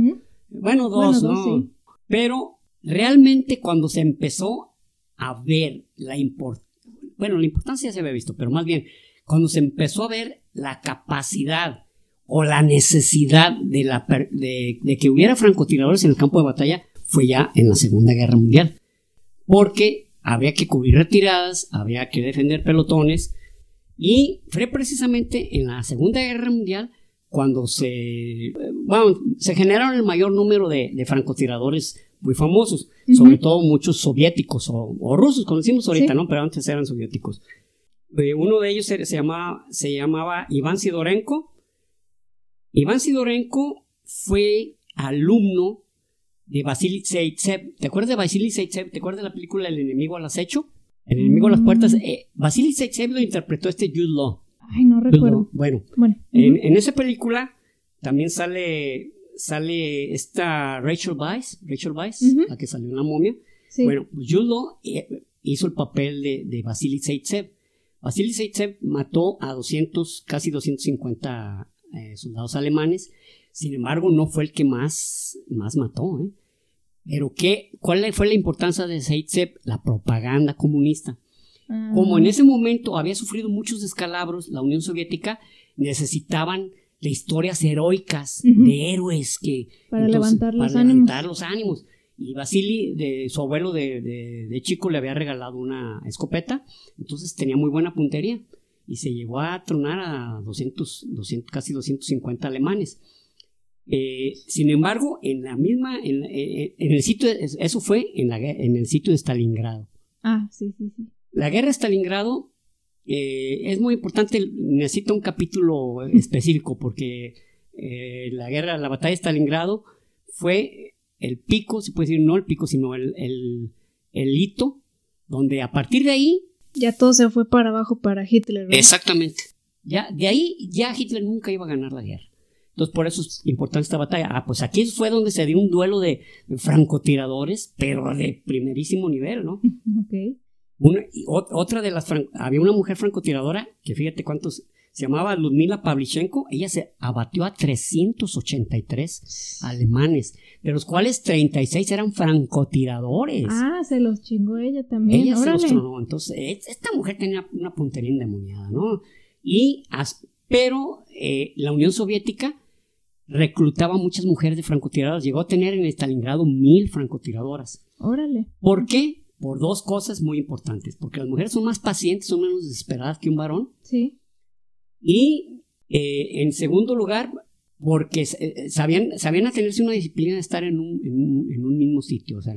Bueno, dos, ¿no? Pero realmente cuando se empezó a ver la importancia, bueno, la importancia se había visto, pero más bien cuando se empezó a ver la capacidad o la necesidad de, la, de, que hubiera francotiradores en el campo de batalla fue ya en la Segunda Guerra Mundial. Porque había que cubrir retiradas, había que defender pelotones, y fue precisamente en la Segunda Guerra Mundial cuando se, bueno, se generaron el mayor número de, francotiradores muy famosos, sobre todo muchos soviéticos o, rusos, conocimos ahorita, ¿no? Pero antes eran soviéticos. Eh, uno de ellos se, llamaba, se llamaba Iván Sidorenko, Iván Sidorenko fue alumno de Vasily Zaitsev. ¿Te acuerdas de Vasily Zaitsev? ¿Te acuerdas de la película El enemigo al acecho? El enemigo a las puertas. Eh, Vasily Zaitsev lo interpretó este Jude Law. Ay, no recuerdo. Bueno, en, esa película también sale sale esta Rachel Weisz, Rachel Weisz, la que salió en La momia. Bueno, pues Jude Law eh, hizo el papel de, de Vasily Zaitsev. Vasily Zaitsev mató a 200, casi 250 eh, soldados alemanes. Sin embargo, no fue el que más, más mató. ¿eh? Pero ¿qué, ¿cuál fue la importancia de Zaitsev? La propaganda comunista. Como en ah. ese momento había sufrido muchos descalabros, la Unión Soviética necesitaban de historias heroicas de héroes que para, levantar, los los ánimos. Y Vasily, de, su abuelo de, de, chico, le había regalado una escopeta, entonces tenía muy buena puntería y se llegó a tronar a 200, 200 casi 250 alemanes. Eh, sin embargo, en la misma, en, el sitio, eso fue en, la, en el sitio de Stalingrado. Ah, sí, sí, sí. La guerra de Stalingrado eh, es muy importante, necesita un capítulo específico porque eh, la guerra, la batalla de Stalingrado fue el pico, se puede decir no el pico, sino el, el, el hito, donde a partir de ahí ya todo se fue para abajo para Hitler. Exactamente. Ya, de ahí ya Hitler nunca iba a ganar la guerra. Entonces, por eso es importante esta batalla. Ah, pues aquí fue donde se dio un duelo de francotiradores, pero de primerísimo nivel, ¿no? Ok. Una, otra de las. Había una mujer francotiradora que fíjate cuántos se llamaba Ludmila Pavlichenko, ella se abatió a 383 alemanes, de los cuales 36 eran francotiradores. Ah, se los chingó ella también. Ella se los tronó. Entonces, esta mujer tenía una puntería endemoniada, ¿no? Y, pero eh, la Unión Soviética reclutaba muchas mujeres de francotiradoras. Llegó a tener en Stalingrado mil francotiradoras. Órale. ¿Por qué? Por dos cosas muy importantes. Porque las mujeres son más pacientes, son menos desesperadas que un varón. Sí. Y eh, en segundo lugar, porque eh, sabían, sabían atenerse una disciplina de estar en un, en un, mismo sitio. O sea,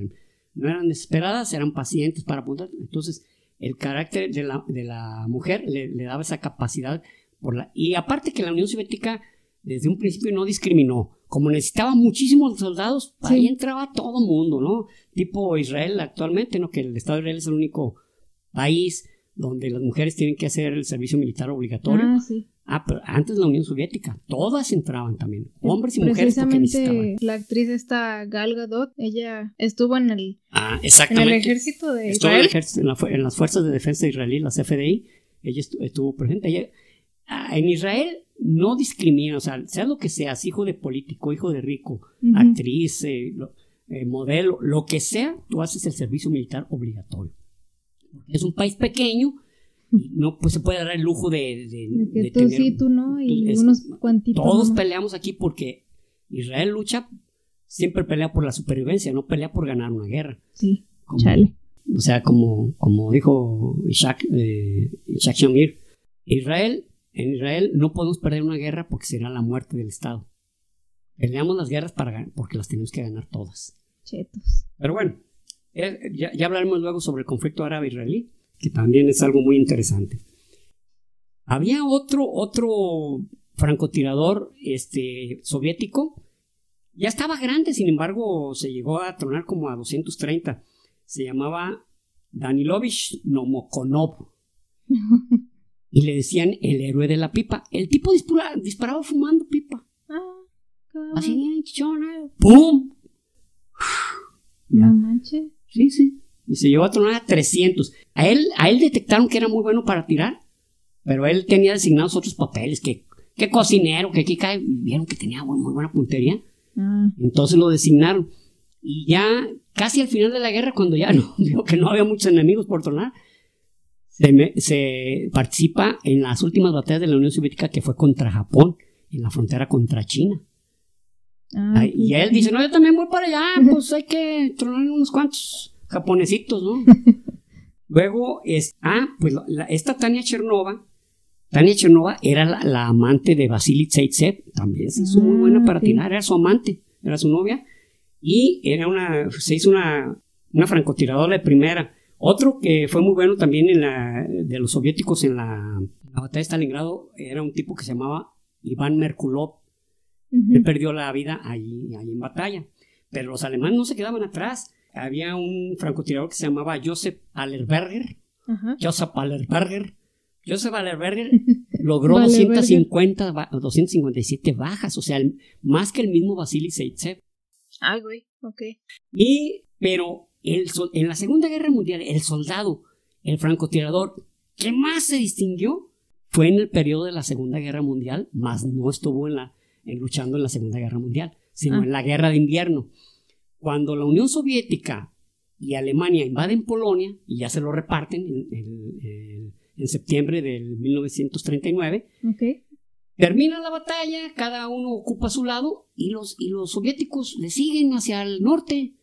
no eran desesperadas, eran pacientes para apuntar. Entonces, el carácter de la, de la mujer le, daba esa capacidad. Por la, y aparte que la Unión Soviética desde un principio no discriminó. Como necesitaba muchísimos soldados, ahí entraba todo mundo, ¿no? Tipo Israel actualmente, ¿no? Que el Estado de Israel es el único país donde las mujeres tienen que hacer el servicio militar obligatorio. Ah, sí. Ah, pero antes la Unión Soviética, todas entraban también, hombres y mujeres. Precisamente la actriz esta Gal Gadot, ella estuvo en el, ah, en el ejército de Israel. En, las fuerzas de defensa israelí, las FDI, ella estuvo, presente. Ah, en Israel no discrimina, o sea, sea lo que seas, hijo de político, hijo de rico, actriz, eh, eh, modelo, lo que sea, tú haces el servicio militar obligatorio es un país pequeño no pues se puede dar el lujo de, de, tú sí, tú no, y unos cuantitos. Todos peleamos aquí porque Israel lucha, siempre pelea por la supervivencia, no pelea por ganar una guerra. Sí, chale. O sea, como, como dijo Ishak, eh, Shamir, Israel, en Israel no podemos perder una guerra porque será la muerte del Estado. Peleamos las guerras para, porque las tenemos que ganar todas. Chetos. Pero bueno, eh, ya, ya, hablaremos luego sobre el conflicto árabe-israelí, que también es algo muy interesante. Había otro, otro francotirador este, soviético, ya estaba grande, sin embargo, se llegó a tronar como a 230. Se llamaba Danilovich Nomokonov. y le decían el héroe de la pipa. El tipo disparaba, fumando pipa. Ah, Así, chichona. ¡Pum! No manches. Sí, sí. Y se llevó a tronar a 300. A él, a él detectaron que era muy bueno para tirar, pero él tenía designados otros papeles, que, que cocinero, que aquí cae. Vieron que tenía muy, buena puntería. Ah. Entonces lo designaron. Y ya casi al final de la guerra, cuando ya no, vio que no había muchos enemigos por tronar, se, participa en las últimas batallas de la Unión Soviética que fue contra Japón, en la frontera contra China. Ah, y él dice, no, yo también voy para allá, pues hay que tronar unos cuantos japonesitos, ¿no? Luego, es, ah, pues esta Tania Chernova, Tania Chernova era la, amante de Vasily Zaitsev, también se hizo muy buena ah, para tirar, era su amante, era su novia, y era una, se hizo una, una francotiradora de primera. Otro que fue muy bueno también en la, de los soviéticos en la, batalla de Stalingrado era un tipo que se llamaba Iván Merkulov. Él perdió la vida ahí, ahí en batalla. Pero los alemanes no se quedaban atrás. Había un francotirador que se llamaba Joseph Allerberger. Joseph Allerberger. Joseph Allerberger logró 250, 257 bajas, o sea, más que el mismo Vasily Zaitsev. Ay, güey, ok. Y, pero en la Segunda Guerra Mundial, el soldado, el francotirador que más se distinguió fue en el periodo de la Segunda Guerra Mundial, más no estuvo en la, luchando en la Segunda Guerra Mundial, sino ah. en la Guerra de Invierno. Cuando la Unión Soviética y Alemania invaden Polonia y ya se lo reparten en, septiembre del 1939, termina la batalla, cada uno ocupa su lado y los, y los soviéticos le siguen hacia el norte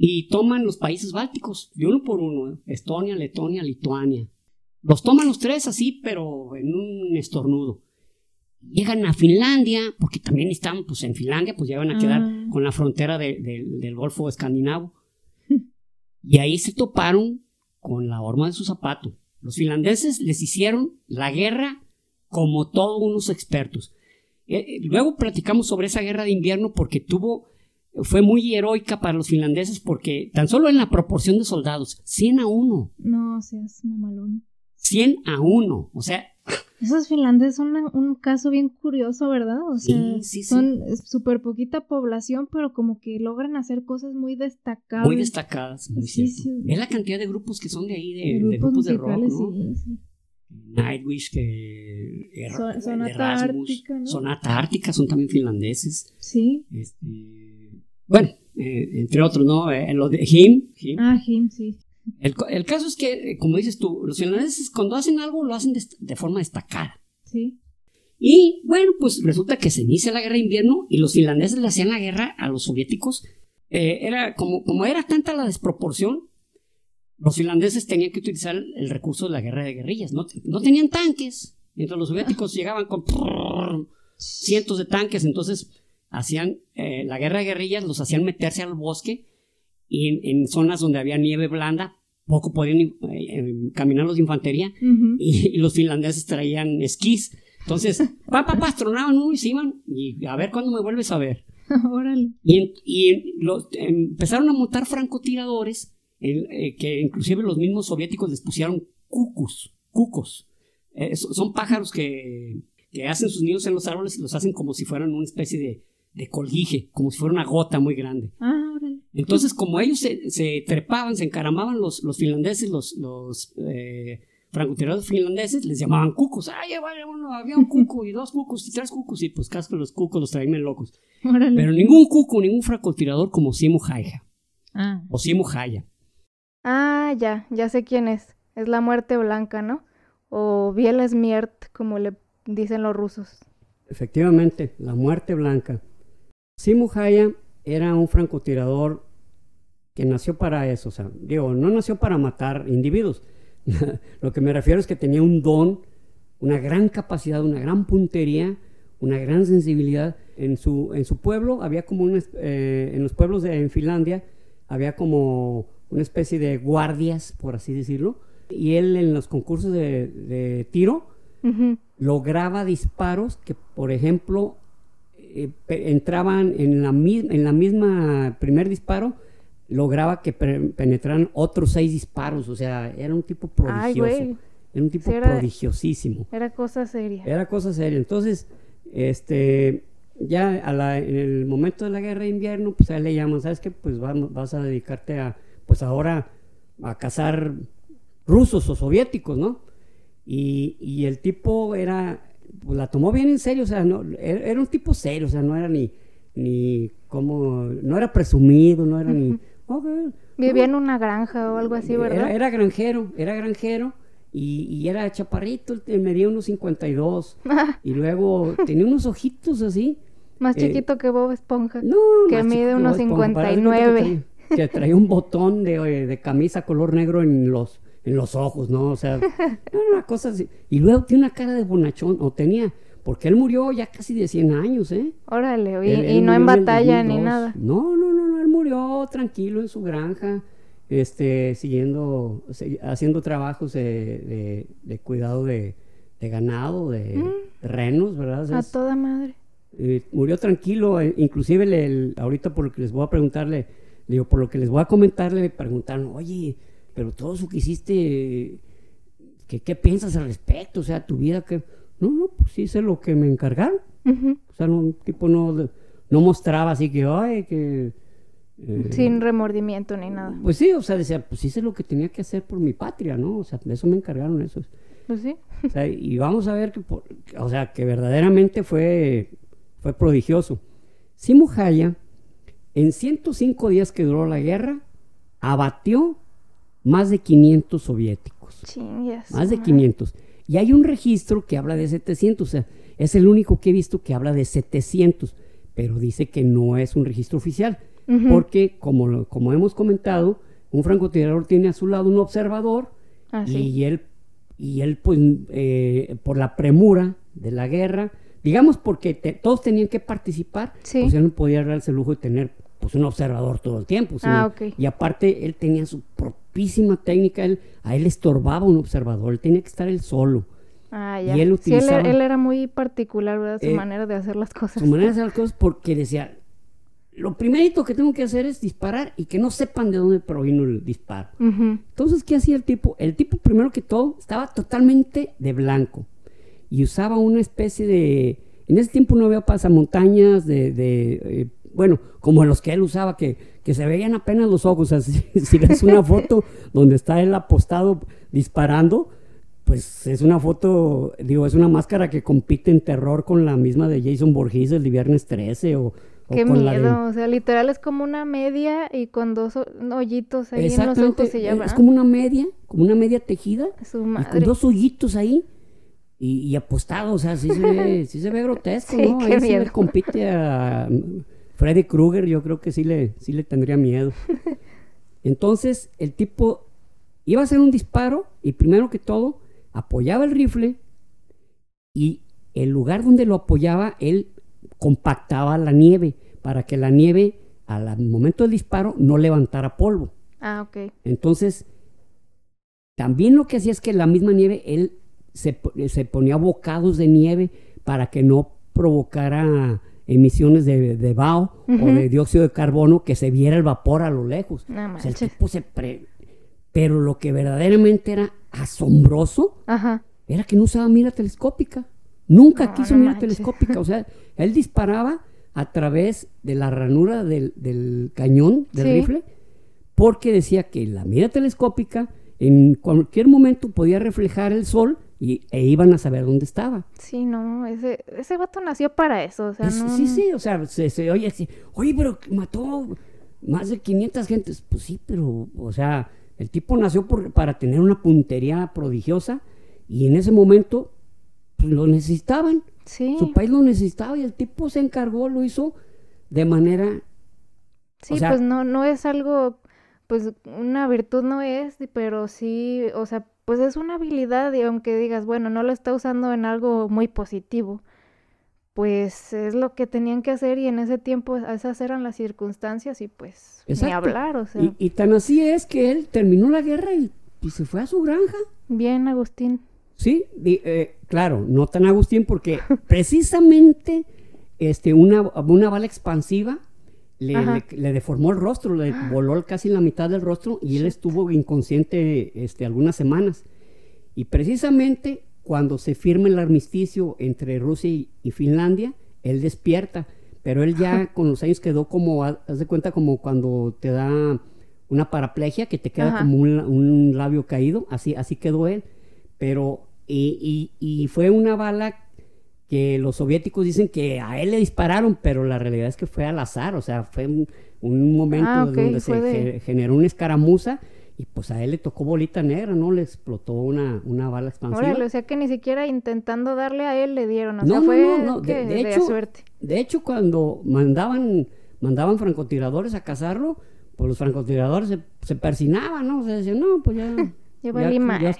y toman los países bálticos, de uno por uno, ¿eh? Estonia, Letonia, Lituania. Los toman los tres así, pero en un estornudo. Llegan a Finlandia, porque también están pues, en Finlandia, pues ya van a quedar ah. con la frontera del Golfo Escandinavo. y ahí se toparon con la horma de su zapato. Los finlandeses les hicieron la guerra como todos unos expertos. Eh, eh, luego platicamos sobre esa guerra de invierno porque tuvo fue muy heroica para los finlandeses porque tan solo en la proporción de soldados, 100 a 1. No seas mamalón. 100 a 1, o sea... Esos finlandeses son un caso bien curioso, ¿verdad? O sea, sí, sí, son súper poquita población, pero como que logran hacer cosas muy destacadas. Muy destacadas, muy cierto. Es la cantidad de grupos que son de ahí, de, grupos, de, rock, ¿no? Nightwish, que Sonata Ártica, ¿no? Sonata Ártica, son también finlandeses. Sí. Este, bueno, eh, entre otros, ¿no? Eh, lo de Him. Ah, Him, sí. El, caso es que, eh, como dices tú, los finlandeses cuando hacen algo lo hacen de, forma destacada. Sí. Y bueno, pues resulta que se inicia la guerra de invierno y los finlandeses le hacían la guerra a los soviéticos. era como, como era tanta la desproporción, los finlandeses tenían que utilizar el recurso de la guerra de guerrillas. No, no tenían tanques, mientras los soviéticos llegaban con cientos de tanques. Entonces, hacían eh, la guerra de guerrillas, los hacían meterse al bosque y en, zonas donde había nieve blanda, poco podían eh, eh, caminar los de infantería y, los finlandeses traían esquís. Entonces, papá, patronaban uno y se iban y a ver cuándo me vuelves a ver. Órale. Y, y los, empezaron a montar francotiradores que inclusive los mismos soviéticos les pusieron cucos, cucos. son pájaros que, que hacen sus nidos en los árboles y los hacen como si fueran una especie de, de colguije, como si fuera una gota muy grande. Ah, Entonces, como ellos se, trepaban, se encaramaban los, los finlandeses, los, los eh, francotiradores finlandeses, les llamaban cucos. Ay, había un cuco y dos cucos y tres cucos, y pues casco los cucos los traían locos. Pero ningún cuco, ningún francotirador como Simu Jaya. Ah. O Simu Jaya. Ah, ya, ya sé quién es. Es la muerte blanca, ¿no? O Biel Smiert, como le dicen los rusos. Efectivamente, la muerte blanca. Simu Haya era un francotirador que nació para eso, o sea, digo, no nació para matar individuos. Lo que me refiero es que tenía un don, una gran capacidad, una gran puntería, una gran sensibilidad. En su, en su pueblo había como un, eh, en los pueblos de en Finlandia había como una especie de guardias, por así decirlo, y él en los concursos de, tiro lograba disparos que, por ejemplo, eh, entraban en la, en la misma primer disparo, lograba que penetraran otros seis disparos, o sea, era un tipo prodigioso. era un tipo prodigiosísimo. Era cosa seria. Era cosa seria. Entonces, este, ya a en el momento de la guerra de invierno, pues a él le llaman, ¿sabes qué? Pues vas a dedicarte a, pues ahora, a cazar rusos o soviéticos, ¿no? Y, y el tipo era, pues la tomó bien en serio, o sea, no, era, un tipo serio, o sea, no era ni, ni como, no era presumido, no era ni... Vivía en una granja o algo así, ¿verdad? Era, granjero, era granjero y, y era chaparrito, medía unos 52 y luego tenía unos ojitos así. Más eh, chiquito que Bob Esponja, no, que mide unos 59. Que traía, un botón de, de camisa color negro en los en los ojos, ¿no? O sea, una cosa así. Y luego tiene una cara de bonachón, o tenía, porque él murió ya casi de 100 años, ¿eh? Órale, y, no en batalla ni nada. No, no, no, no, él murió tranquilo en su granja, este, siguiendo, haciendo trabajos de, de, cuidado de, ganado, de, mm. renos, ¿verdad? a toda madre. Eh, murió tranquilo, eh, inclusive le, ahorita por lo que les voy a preguntarle, digo, por lo que les voy a comentarle, me preguntaron, oye, pero todo eso que hiciste, ¿qué, piensas al respecto? O sea, tu vida que... No, no, pues hice lo que me encargaron. O sea, no, tipo no, no mostraba así que, ay, que... Eh, Sin remordimiento ni nada. Pues sí, o sea, decía, pues hice lo que tenía que hacer por mi patria, ¿no? O sea, de eso me encargaron eso. Pues sí. O sea, y vamos a ver que, o sea, que verdaderamente fue, fue prodigioso. Simo Haya, en 105 días que duró la guerra, abatió más de 500 soviéticos. más de 500. Y hay un registro que habla de 700, o sea, es el único que he visto que habla de 700, pero dice que no es un registro oficial, porque como, como hemos comentado, un francotirador tiene a su lado un observador ah, y él, y él pues, eh, por la premura de la guerra, digamos porque todos tenían que participar, pues él no podía darse el lujo de tener pues un observador todo el tiempo. ah, Y aparte él tenía su técnica, él, a él estorbaba un observador, él tenía que estar él solo. Ah, ya. Y él utilizaba... él, era muy particular, ¿verdad? Su eh, manera de hacer las cosas. Su manera de hacer las cosas porque decía, lo primerito que tengo que hacer es disparar y que no sepan de dónde provino el disparo. Entonces, ¿qué hacía el tipo? El tipo, primero que todo, estaba totalmente de blanco y usaba una especie de... En ese tiempo no había pasamontañas de, de eh, bueno, como los que él usaba, que, que se veían apenas los ojos. así si, ves una foto donde está él apostado disparando, pues es una foto, digo, es una máscara que compite en terror con la misma de Jason Borges el de Viernes 13 o... Qué miedo, o sea, literal es como una media y con dos hoyitos ahí en los ojos se llama. Es como una media, como una media tejida, y con dos hoyitos ahí y, apostado, o sea, sí se ve, sí se ve grotesco, ¿no? Ahí sí compite a Freddy Krueger yo creo que sí le, sí le tendría miedo. Entonces el tipo iba a hacer un disparo y primero que todo apoyaba el rifle y el lugar donde lo apoyaba él compactaba la nieve para que la nieve al momento del disparo no levantara polvo. Ah, ok. Entonces, también lo que hacía es que la misma nieve, él se, se ponía bocados de nieve para que no provocara emisiones de, de o de dióxido de carbono que se viera el vapor a lo lejos. o sea, el tipo se Pero lo que verdaderamente era asombroso era que no usaba mira telescópica. Nunca quiso mira telescópica. O sea, él disparaba a través de la ranura del, cañón del rifle porque decía que la mira telescópica en cualquier momento podía reflejar el sol y, e iban a saber dónde estaba. Sí, no, ese, ese vato nació para eso, o sea, Sí, sí, o sea, se, oye así, oye, pero mató más de 500 gentes. Pues sí, pero, o sea, el tipo nació por, para tener una puntería prodigiosa y en ese momento pues, lo necesitaban. Sí. Su país lo necesitaba y el tipo se encargó, lo hizo de manera... Sí, pues no, no es algo, pues una virtud no es, pero sí, o sea, pues es una habilidad y aunque digas, bueno, no lo está usando en algo muy positivo, pues es lo que tenían que hacer y en ese tiempo esas eran las circunstancias y pues ni hablar, o sea. Y, tan así es que él terminó la guerra y, se fue a su granja. Bien, Agustín. Sí, eh, claro, no tan Agustín porque precisamente este, una, una bala expansiva le, deformó el rostro, le voló casi la mitad del rostro y él estuvo inconsciente este, algunas semanas. Y precisamente cuando se firma el armisticio entre Rusia y, Finlandia, él despierta, pero él ya con los años quedó como, haz de cuenta como cuando te da una paraplegia que te queda como un, labio caído, así, así quedó él, pero y, y, fue una bala que los soviéticos dicen que a él le dispararon, pero la realidad es que fue al azar, o sea, fue un, momento ah, donde se generó una escaramuza y pues a él le tocó bolita negra, ¿no? Le explotó una, una bala expansiva. Órale, o sea que ni siquiera intentando darle a él le dieron, o sea, fue no, no, de, hecho, suerte. De hecho, cuando mandaban, mandaban francotiradores a cazarlo, pues los francotiradores se, se persinaban, ¿no? O sea, decían, no, pues ya... ya, ya, ya,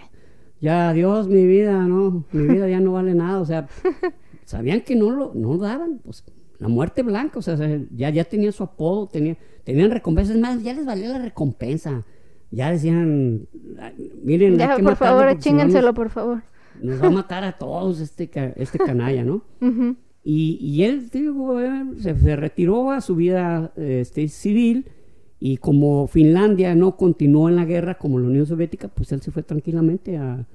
adiós, mi vida, ¿no? Mi vida ya no vale nada, o sea, sabían que no lo no daban, pues la muerte blanca, o sea, ya, ya tenía su apodo, tenía, tenían recompensas, más, ya les valía la recompensa ya decían, miren, ya, por favor, chíngenselo, por favor. Nos va a matar a todos este, este canalla, ¿no? y, y, él, digo, eh, se, retiró a su vida este, civil y como Finlandia no continuó en la guerra como la Unión Soviética, pues él se fue tranquilamente a,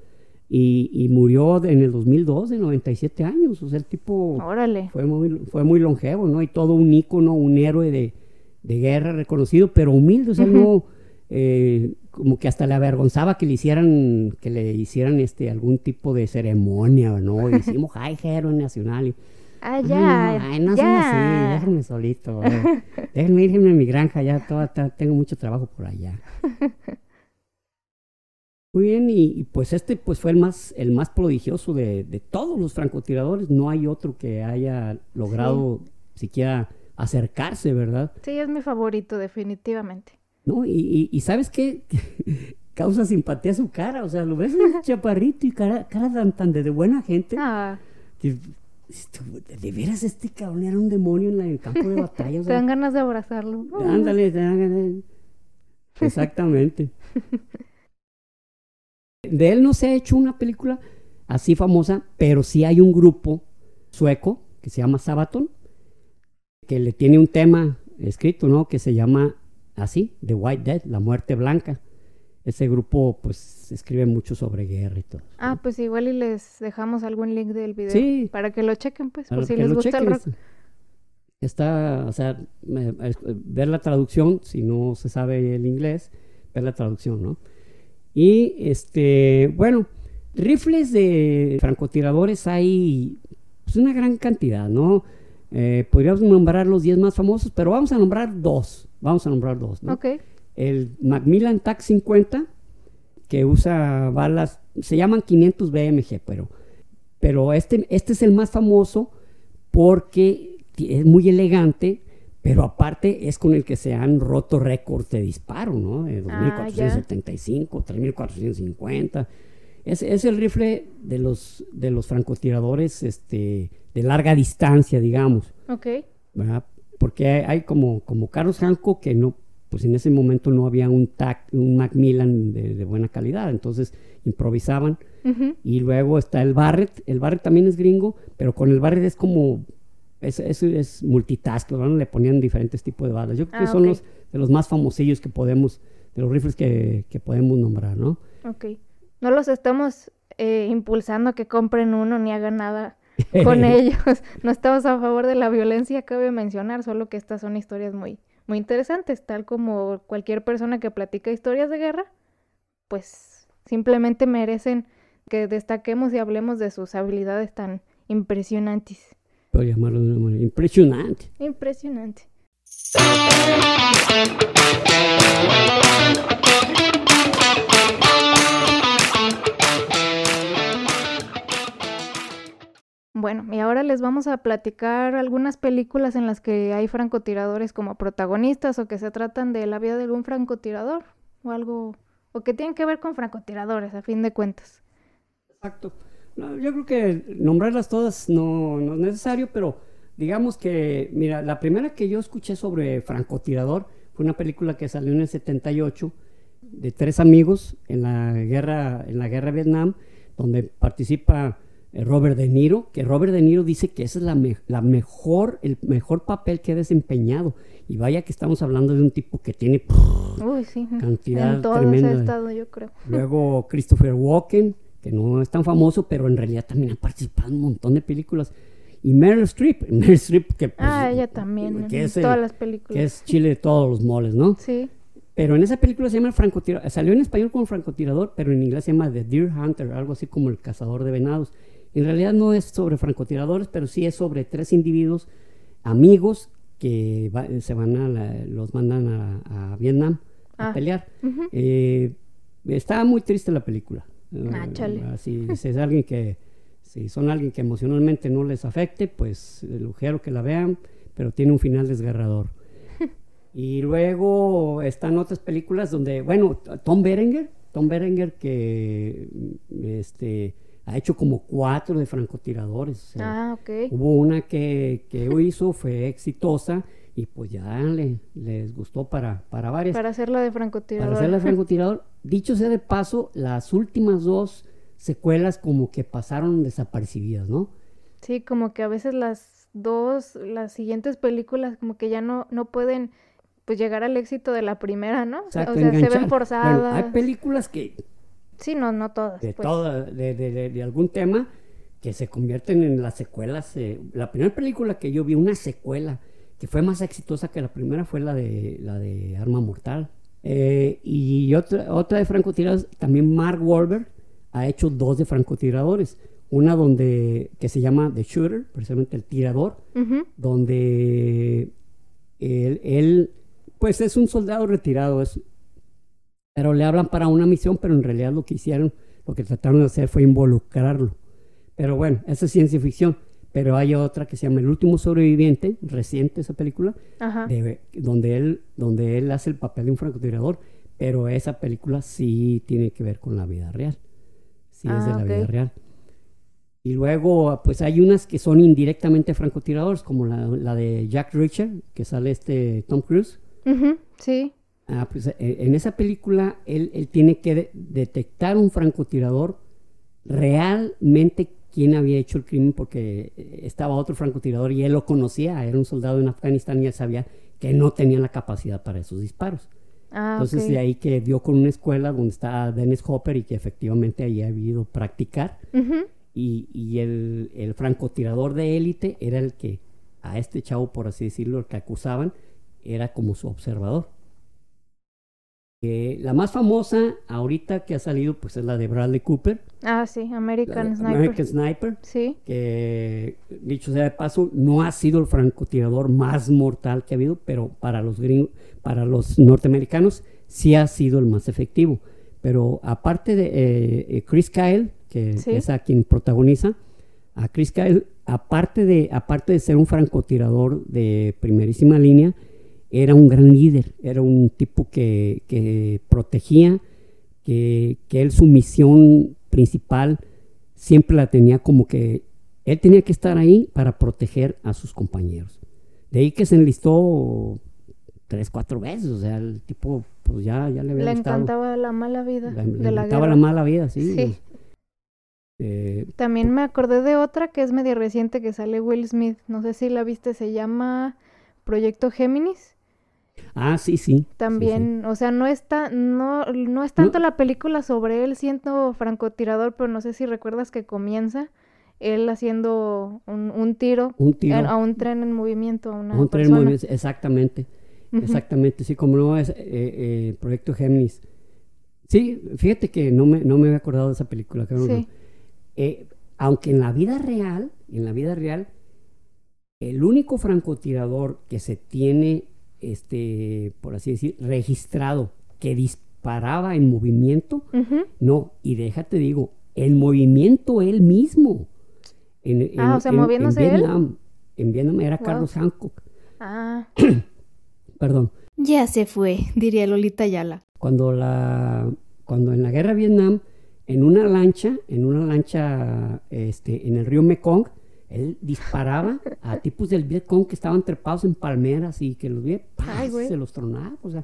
y, y, murió en el 2002 de 97 años. O sea, el tipo Órale. Fue, muy, fue muy longevo, ¿no? Y todo un ícono, un héroe de, de guerra reconocido, pero humilde. O sea, no eh, como que hasta le avergonzaba que le hicieran, que le hicieran este algún tipo de ceremonia, ¿no? Y decimos, ay, héroe nacional. Ah, ya. Ay, no, ya. así, déjenme solito. déjenme irme a mi granja, ya tengo mucho trabajo por allá. Muy bien, y, pues este pues fue el más, el más prodigioso de, de, todos los francotiradores. No hay otro que haya logrado siquiera acercarse, ¿verdad? Sí, es mi favorito, definitivamente. ¿no? Y, y, ¿sabes qué? Causa simpatía su cara, o sea, lo ves chaparrito y cara, cara tan, tan de, buena gente. Ah. De veras este cabrón era un demonio en, el campo de batalla. te dan ganas de abrazarlo. Ándale, te dan ganas. Exactamente. de él no se ha hecho una película así famosa, pero sí hay un grupo sueco que se llama Sabaton, que le tiene un tema escrito, ¿no? Que se llama así, The White Death, la muerte blanca. Ese grupo pues escribe mucho sobre guerra y todo. Ah, pues igual y les dejamos algún link del video para que lo chequen pues, por si les gusta el rock. Está, o sea, ver la traducción, si no se sabe el inglés, ver la traducción, ¿no? Y este, bueno, rifles de francotiradores hay pues, una gran cantidad, ¿no? Eh, podríamos nombrar los 10 más famosos, pero vamos a nombrar dos. Vamos a nombrar dos. ¿no? El Macmillan TAC 50, que usa balas, se llaman 500 BMG, pero, pero este, este es el más famoso porque es muy elegante, pero aparte es con el que se han roto récords de disparo, ¿no? De 2475, ah, 3450. Es, es, el rifle de los, de los francotiradores este, de larga distancia, digamos. Ok. Porque hay, como, como Carlos Hanco que no, pues en ese momento no había un TAC, un Macmillan de, buena calidad, entonces improvisaban. Y luego está el Barrett, el Barrett también es gringo, pero con el Barrett es como, es, es, es multitask, le ponían diferentes tipos de balas. Yo creo que ah, son los de los más famosillos que podemos, de los rifles que, que podemos nombrar, ¿no? Ok. No los estamos eh, impulsando a que compren uno ni hagan nada con ellos. No estamos a favor de la violencia, cabe mencionar, solo que estas son historias muy, muy interesantes, tal como cualquier persona que platica historias de guerra, pues simplemente merecen que destaquemos y hablemos de sus habilidades tan impresionantes. Puedo llamarlo de una manera impresionante. Impresionante. Bueno, y ahora les vamos a platicar algunas películas en las que hay francotiradores como protagonistas o que se tratan de la vida de algún francotirador o algo, o que tienen que ver con francotiradores a fin de cuentas. Exacto. yo creo que nombrarlas todas no, no es necesario, pero digamos que, mira, la primera que yo escuché sobre francotirador fue una película que salió en el 78 de tres amigos en la guerra, en la guerra de Vietnam, donde participa Robert De Niro, que Robert De Niro dice que ese es la, la mejor, el mejor papel que ha desempeñado. Y vaya que estamos hablando de un tipo que tiene cantidad tremenda. Estado, yo creo. Luego Christopher Walken, que no es tan famoso, pero en realidad también ha participado en un montón de películas. Y Meryl Streep, Meryl Streep que pues, ah, ella también, que es todas las películas. Que es chile de todos los moles, ¿no? Sí. Pero en esa película se llama francotirador, salió en español como francotirador, pero en inglés se llama The Deer Hunter, algo así como el cazador de venados. En realidad no es sobre francotiradores, pero sí es sobre tres individuos amigos que se van a los mandan a, Vietnam a ah, pelear. Eh, está muy triste la película. Ah, eh, si es alguien que si son alguien que emocionalmente no les afecte, pues el ujero que la vean, pero tiene un final desgarrador. y luego están otras películas donde, bueno, Tom Berenger, Tom Berenger que este, ha hecho como cuatro de francotiradores. Ah, ok. Hubo una que, que hizo, fue exitosa y pues ya le, les gustó para, para varias. Para hacerla de francotirador. Para hacerla de francotirador. Dicho sea de paso, las últimas dos secuelas como que pasaron desapercibidas, ¿no? Sí, como que a veces las dos, las siguientes películas como que ya no, no pueden pues llegar al éxito de la primera, ¿no? o sea, se ven forzadas. hay películas que... Sí, no, no todas. De, pues. de, de, de, algún tema que se convierten en las secuelas. Eh, la primera película que yo vi, una secuela, que fue más exitosa que la primera, fue la de, la de Arma Mortal. Eh, y otra, otra de francotiradores, también Mark Wahlberg, ha hecho dos de francotiradores. Una donde, que se llama The Shooter, precisamente el tirador, donde él, pues es un soldado retirado, es, pero le hablan para una misión, pero en realidad lo que hicieron, lo que trataron de hacer fue involucrarlo. Pero bueno, esa es ciencia ficción. Pero hay otra que se llama El último sobreviviente, reciente esa película, donde, él, donde él hace el papel de un francotirador, pero esa película sí tiene que ver con la vida real es de ah, la vida real. Y luego, pues hay unas que son indirectamente francotiradores, como la, de Jack Richard, que sale este Tom Cruise. sí. Ah, pues eh, en esa película él, él tiene que detectar un francotirador realmente quién había hecho el crimen porque eh, estaba otro francotirador y él lo conocía, era un soldado en Afganistán y él sabía que no tenía la capacidad para esos disparos. Ah, Entonces de ahí que dio con una escuela donde está Dennis Hopper y que efectivamente ahí ha habido practicar. Y, y el, el, francotirador de élite era el que a este chavo, por así decirlo, el que acusaban, era como su observador. Eh, la más famosa ahorita que ha salido pues es la de Bradley Cooper. Ah, sí, American Sniper. American Sniper. Sí. Que, dicho sea de paso, no ha sido el francotirador más mortal que ha habido, pero para los gringos, para los norteamericanos sí ha sido el más efectivo. Pero aparte de eh, eh, Chris Kyle, que, es a quien protagoniza, a Chris Kyle, aparte de, aparte de ser un francotirador de primerísima línea, era un gran líder, era un tipo que, protegía, que, él su misión principal siempre la tenía como que él tenía que estar ahí para proteger a sus compañeros. De ahí que se enlistó tres, cuatro veces, o sea, el tipo pues ya, ya le había Le encantaba la mala vida le, de la encantaba la mala vida, sí. Eh, También me acordé de otra que es media reciente que sale Will Smith, no sé si la viste, se llama Proyecto Géminis. Ah, sí, sí. También, o sea, no está, no, no es tanto la película sobre él siendo francotirador, pero no sé si recuerdas que comienza él haciendo un, tiro, a un tren en movimiento, a una un tren en movimiento, exactamente, exactamente, sí, como no es eh, eh, Proyecto Géminis. Sí, fíjate que no me, no me había acordado de esa película, sí. Eh, aunque en la vida real, en la vida real, el único francotirador que se tiene este, por así decir, registrado que disparaba en movimiento. No, y déjate digo, el movimiento él mismo. En, ah, o sea, moviéndose en Vietnam, En Vietnam era Carlos Hancock. Ah. Perdón. Ya se fue, diría Lolita Yala. Cuando la cuando en la guerra de Vietnam en una lancha, en una lancha este, en el río Mekong, él disparaba a tipos del Vietcong que estaban trepados en palmeras y que los vi, se los tronaba. O sea,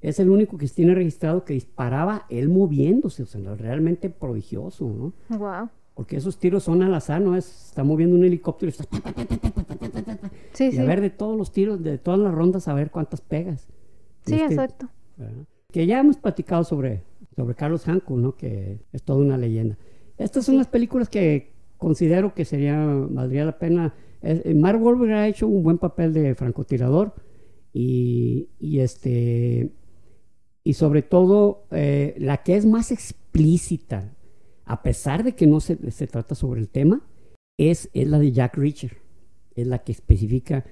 es el único que se tiene registrado que disparaba él moviéndose, o sea, realmente prodigioso, ¿no? Wow. Porque esos tiros son al azar, ¿no? Es, está moviendo un helicóptero y está... Sí, y a ver de todos los tiros, de todas las rondas, a ver cuántas pegas. Sí, exacto. Que ya hemos platicado sobre, sobre Carlos Hanco, ¿no? Que es toda una leyenda. Estas son las películas que considero que sería, valdría la pena. Eh, Mark Wahlberg ha hecho un buen papel de francotirador y, y este y sobre todo eh, la que es más explícita, a pesar de que no se, se trata sobre el tema, es, es, la de Jack Reacher, es la que especifica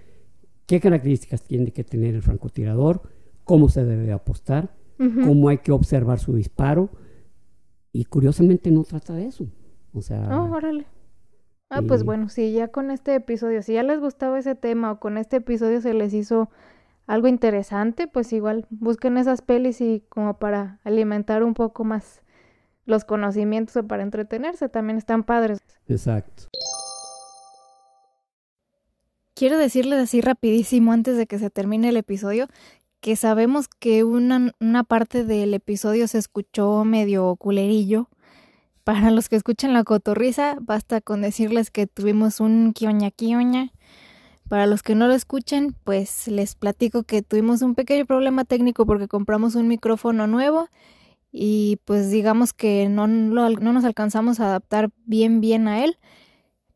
qué características tiene que tener el francotirador, cómo se debe apostar, cómo hay que observar su disparo, y curiosamente no trata de eso. O sea, oh, órale. Ah, pues bueno, si ya con este episodio, si ya les gustaba ese tema o con este episodio se les hizo algo interesante, pues igual busquen esas pelis y como para alimentar un poco más los conocimientos o para entretenerse, también están padres. Exacto. Quiero decirles así rapidísimo antes de que se termine el episodio que sabemos que una, una parte del episodio se escuchó medio culerillo para los que escuchan la cotorriza, basta con decirles que tuvimos un kioña kioña. Para los que no lo escuchen, pues les platico que tuvimos un pequeño problema técnico porque compramos un micrófono nuevo y pues digamos que no, no nos alcanzamos a adaptar bien bien a él.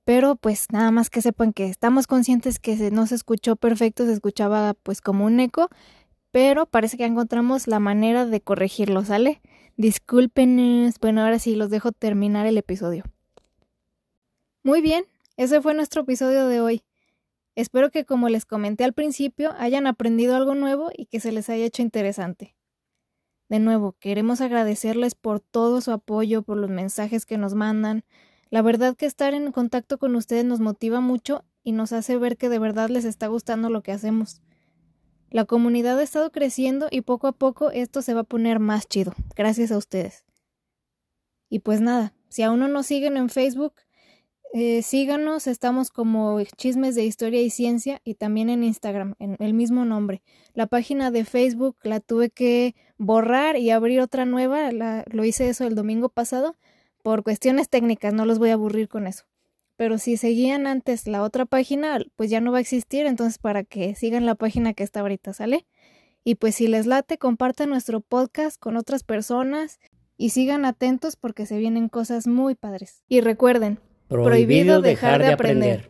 Pero pues nada más que sepan que estamos conscientes que no se escuchó perfecto, se escuchaba pues como un eco, pero parece que encontramos la manera de corregirlo, ¿sale? Disculpen, bueno, ahora sí los dejo terminar el episodio. Muy bien, ese fue nuestro episodio de hoy. Espero que como les comenté al principio hayan aprendido algo nuevo y que se les haya hecho interesante. De nuevo, queremos agradecerles por todo su apoyo, por los mensajes que nos mandan. La verdad que estar en contacto con ustedes nos motiva mucho y nos hace ver que de verdad les está gustando lo que hacemos. La comunidad ha estado creciendo y poco a poco esto se va a poner más chido, gracias a ustedes. Y pues nada, si aún no nos siguen en Facebook, eh, síganos, estamos como Chismes de Historia y Ciencia y también en Instagram, en el mismo nombre. La página de Facebook la tuve que borrar y abrir otra nueva, lo hice eso el domingo pasado por cuestiones técnicas, no los voy a aburrir con eso pero si seguían antes la otra página, pues ya no va a existir, entonces para que sigan la página que está ahorita, ¿sale? Y pues si les late, compartan nuestro podcast con otras personas y sigan atentos porque se vienen cosas muy padres. Y recuerden, prohibido, dejar, de aprender.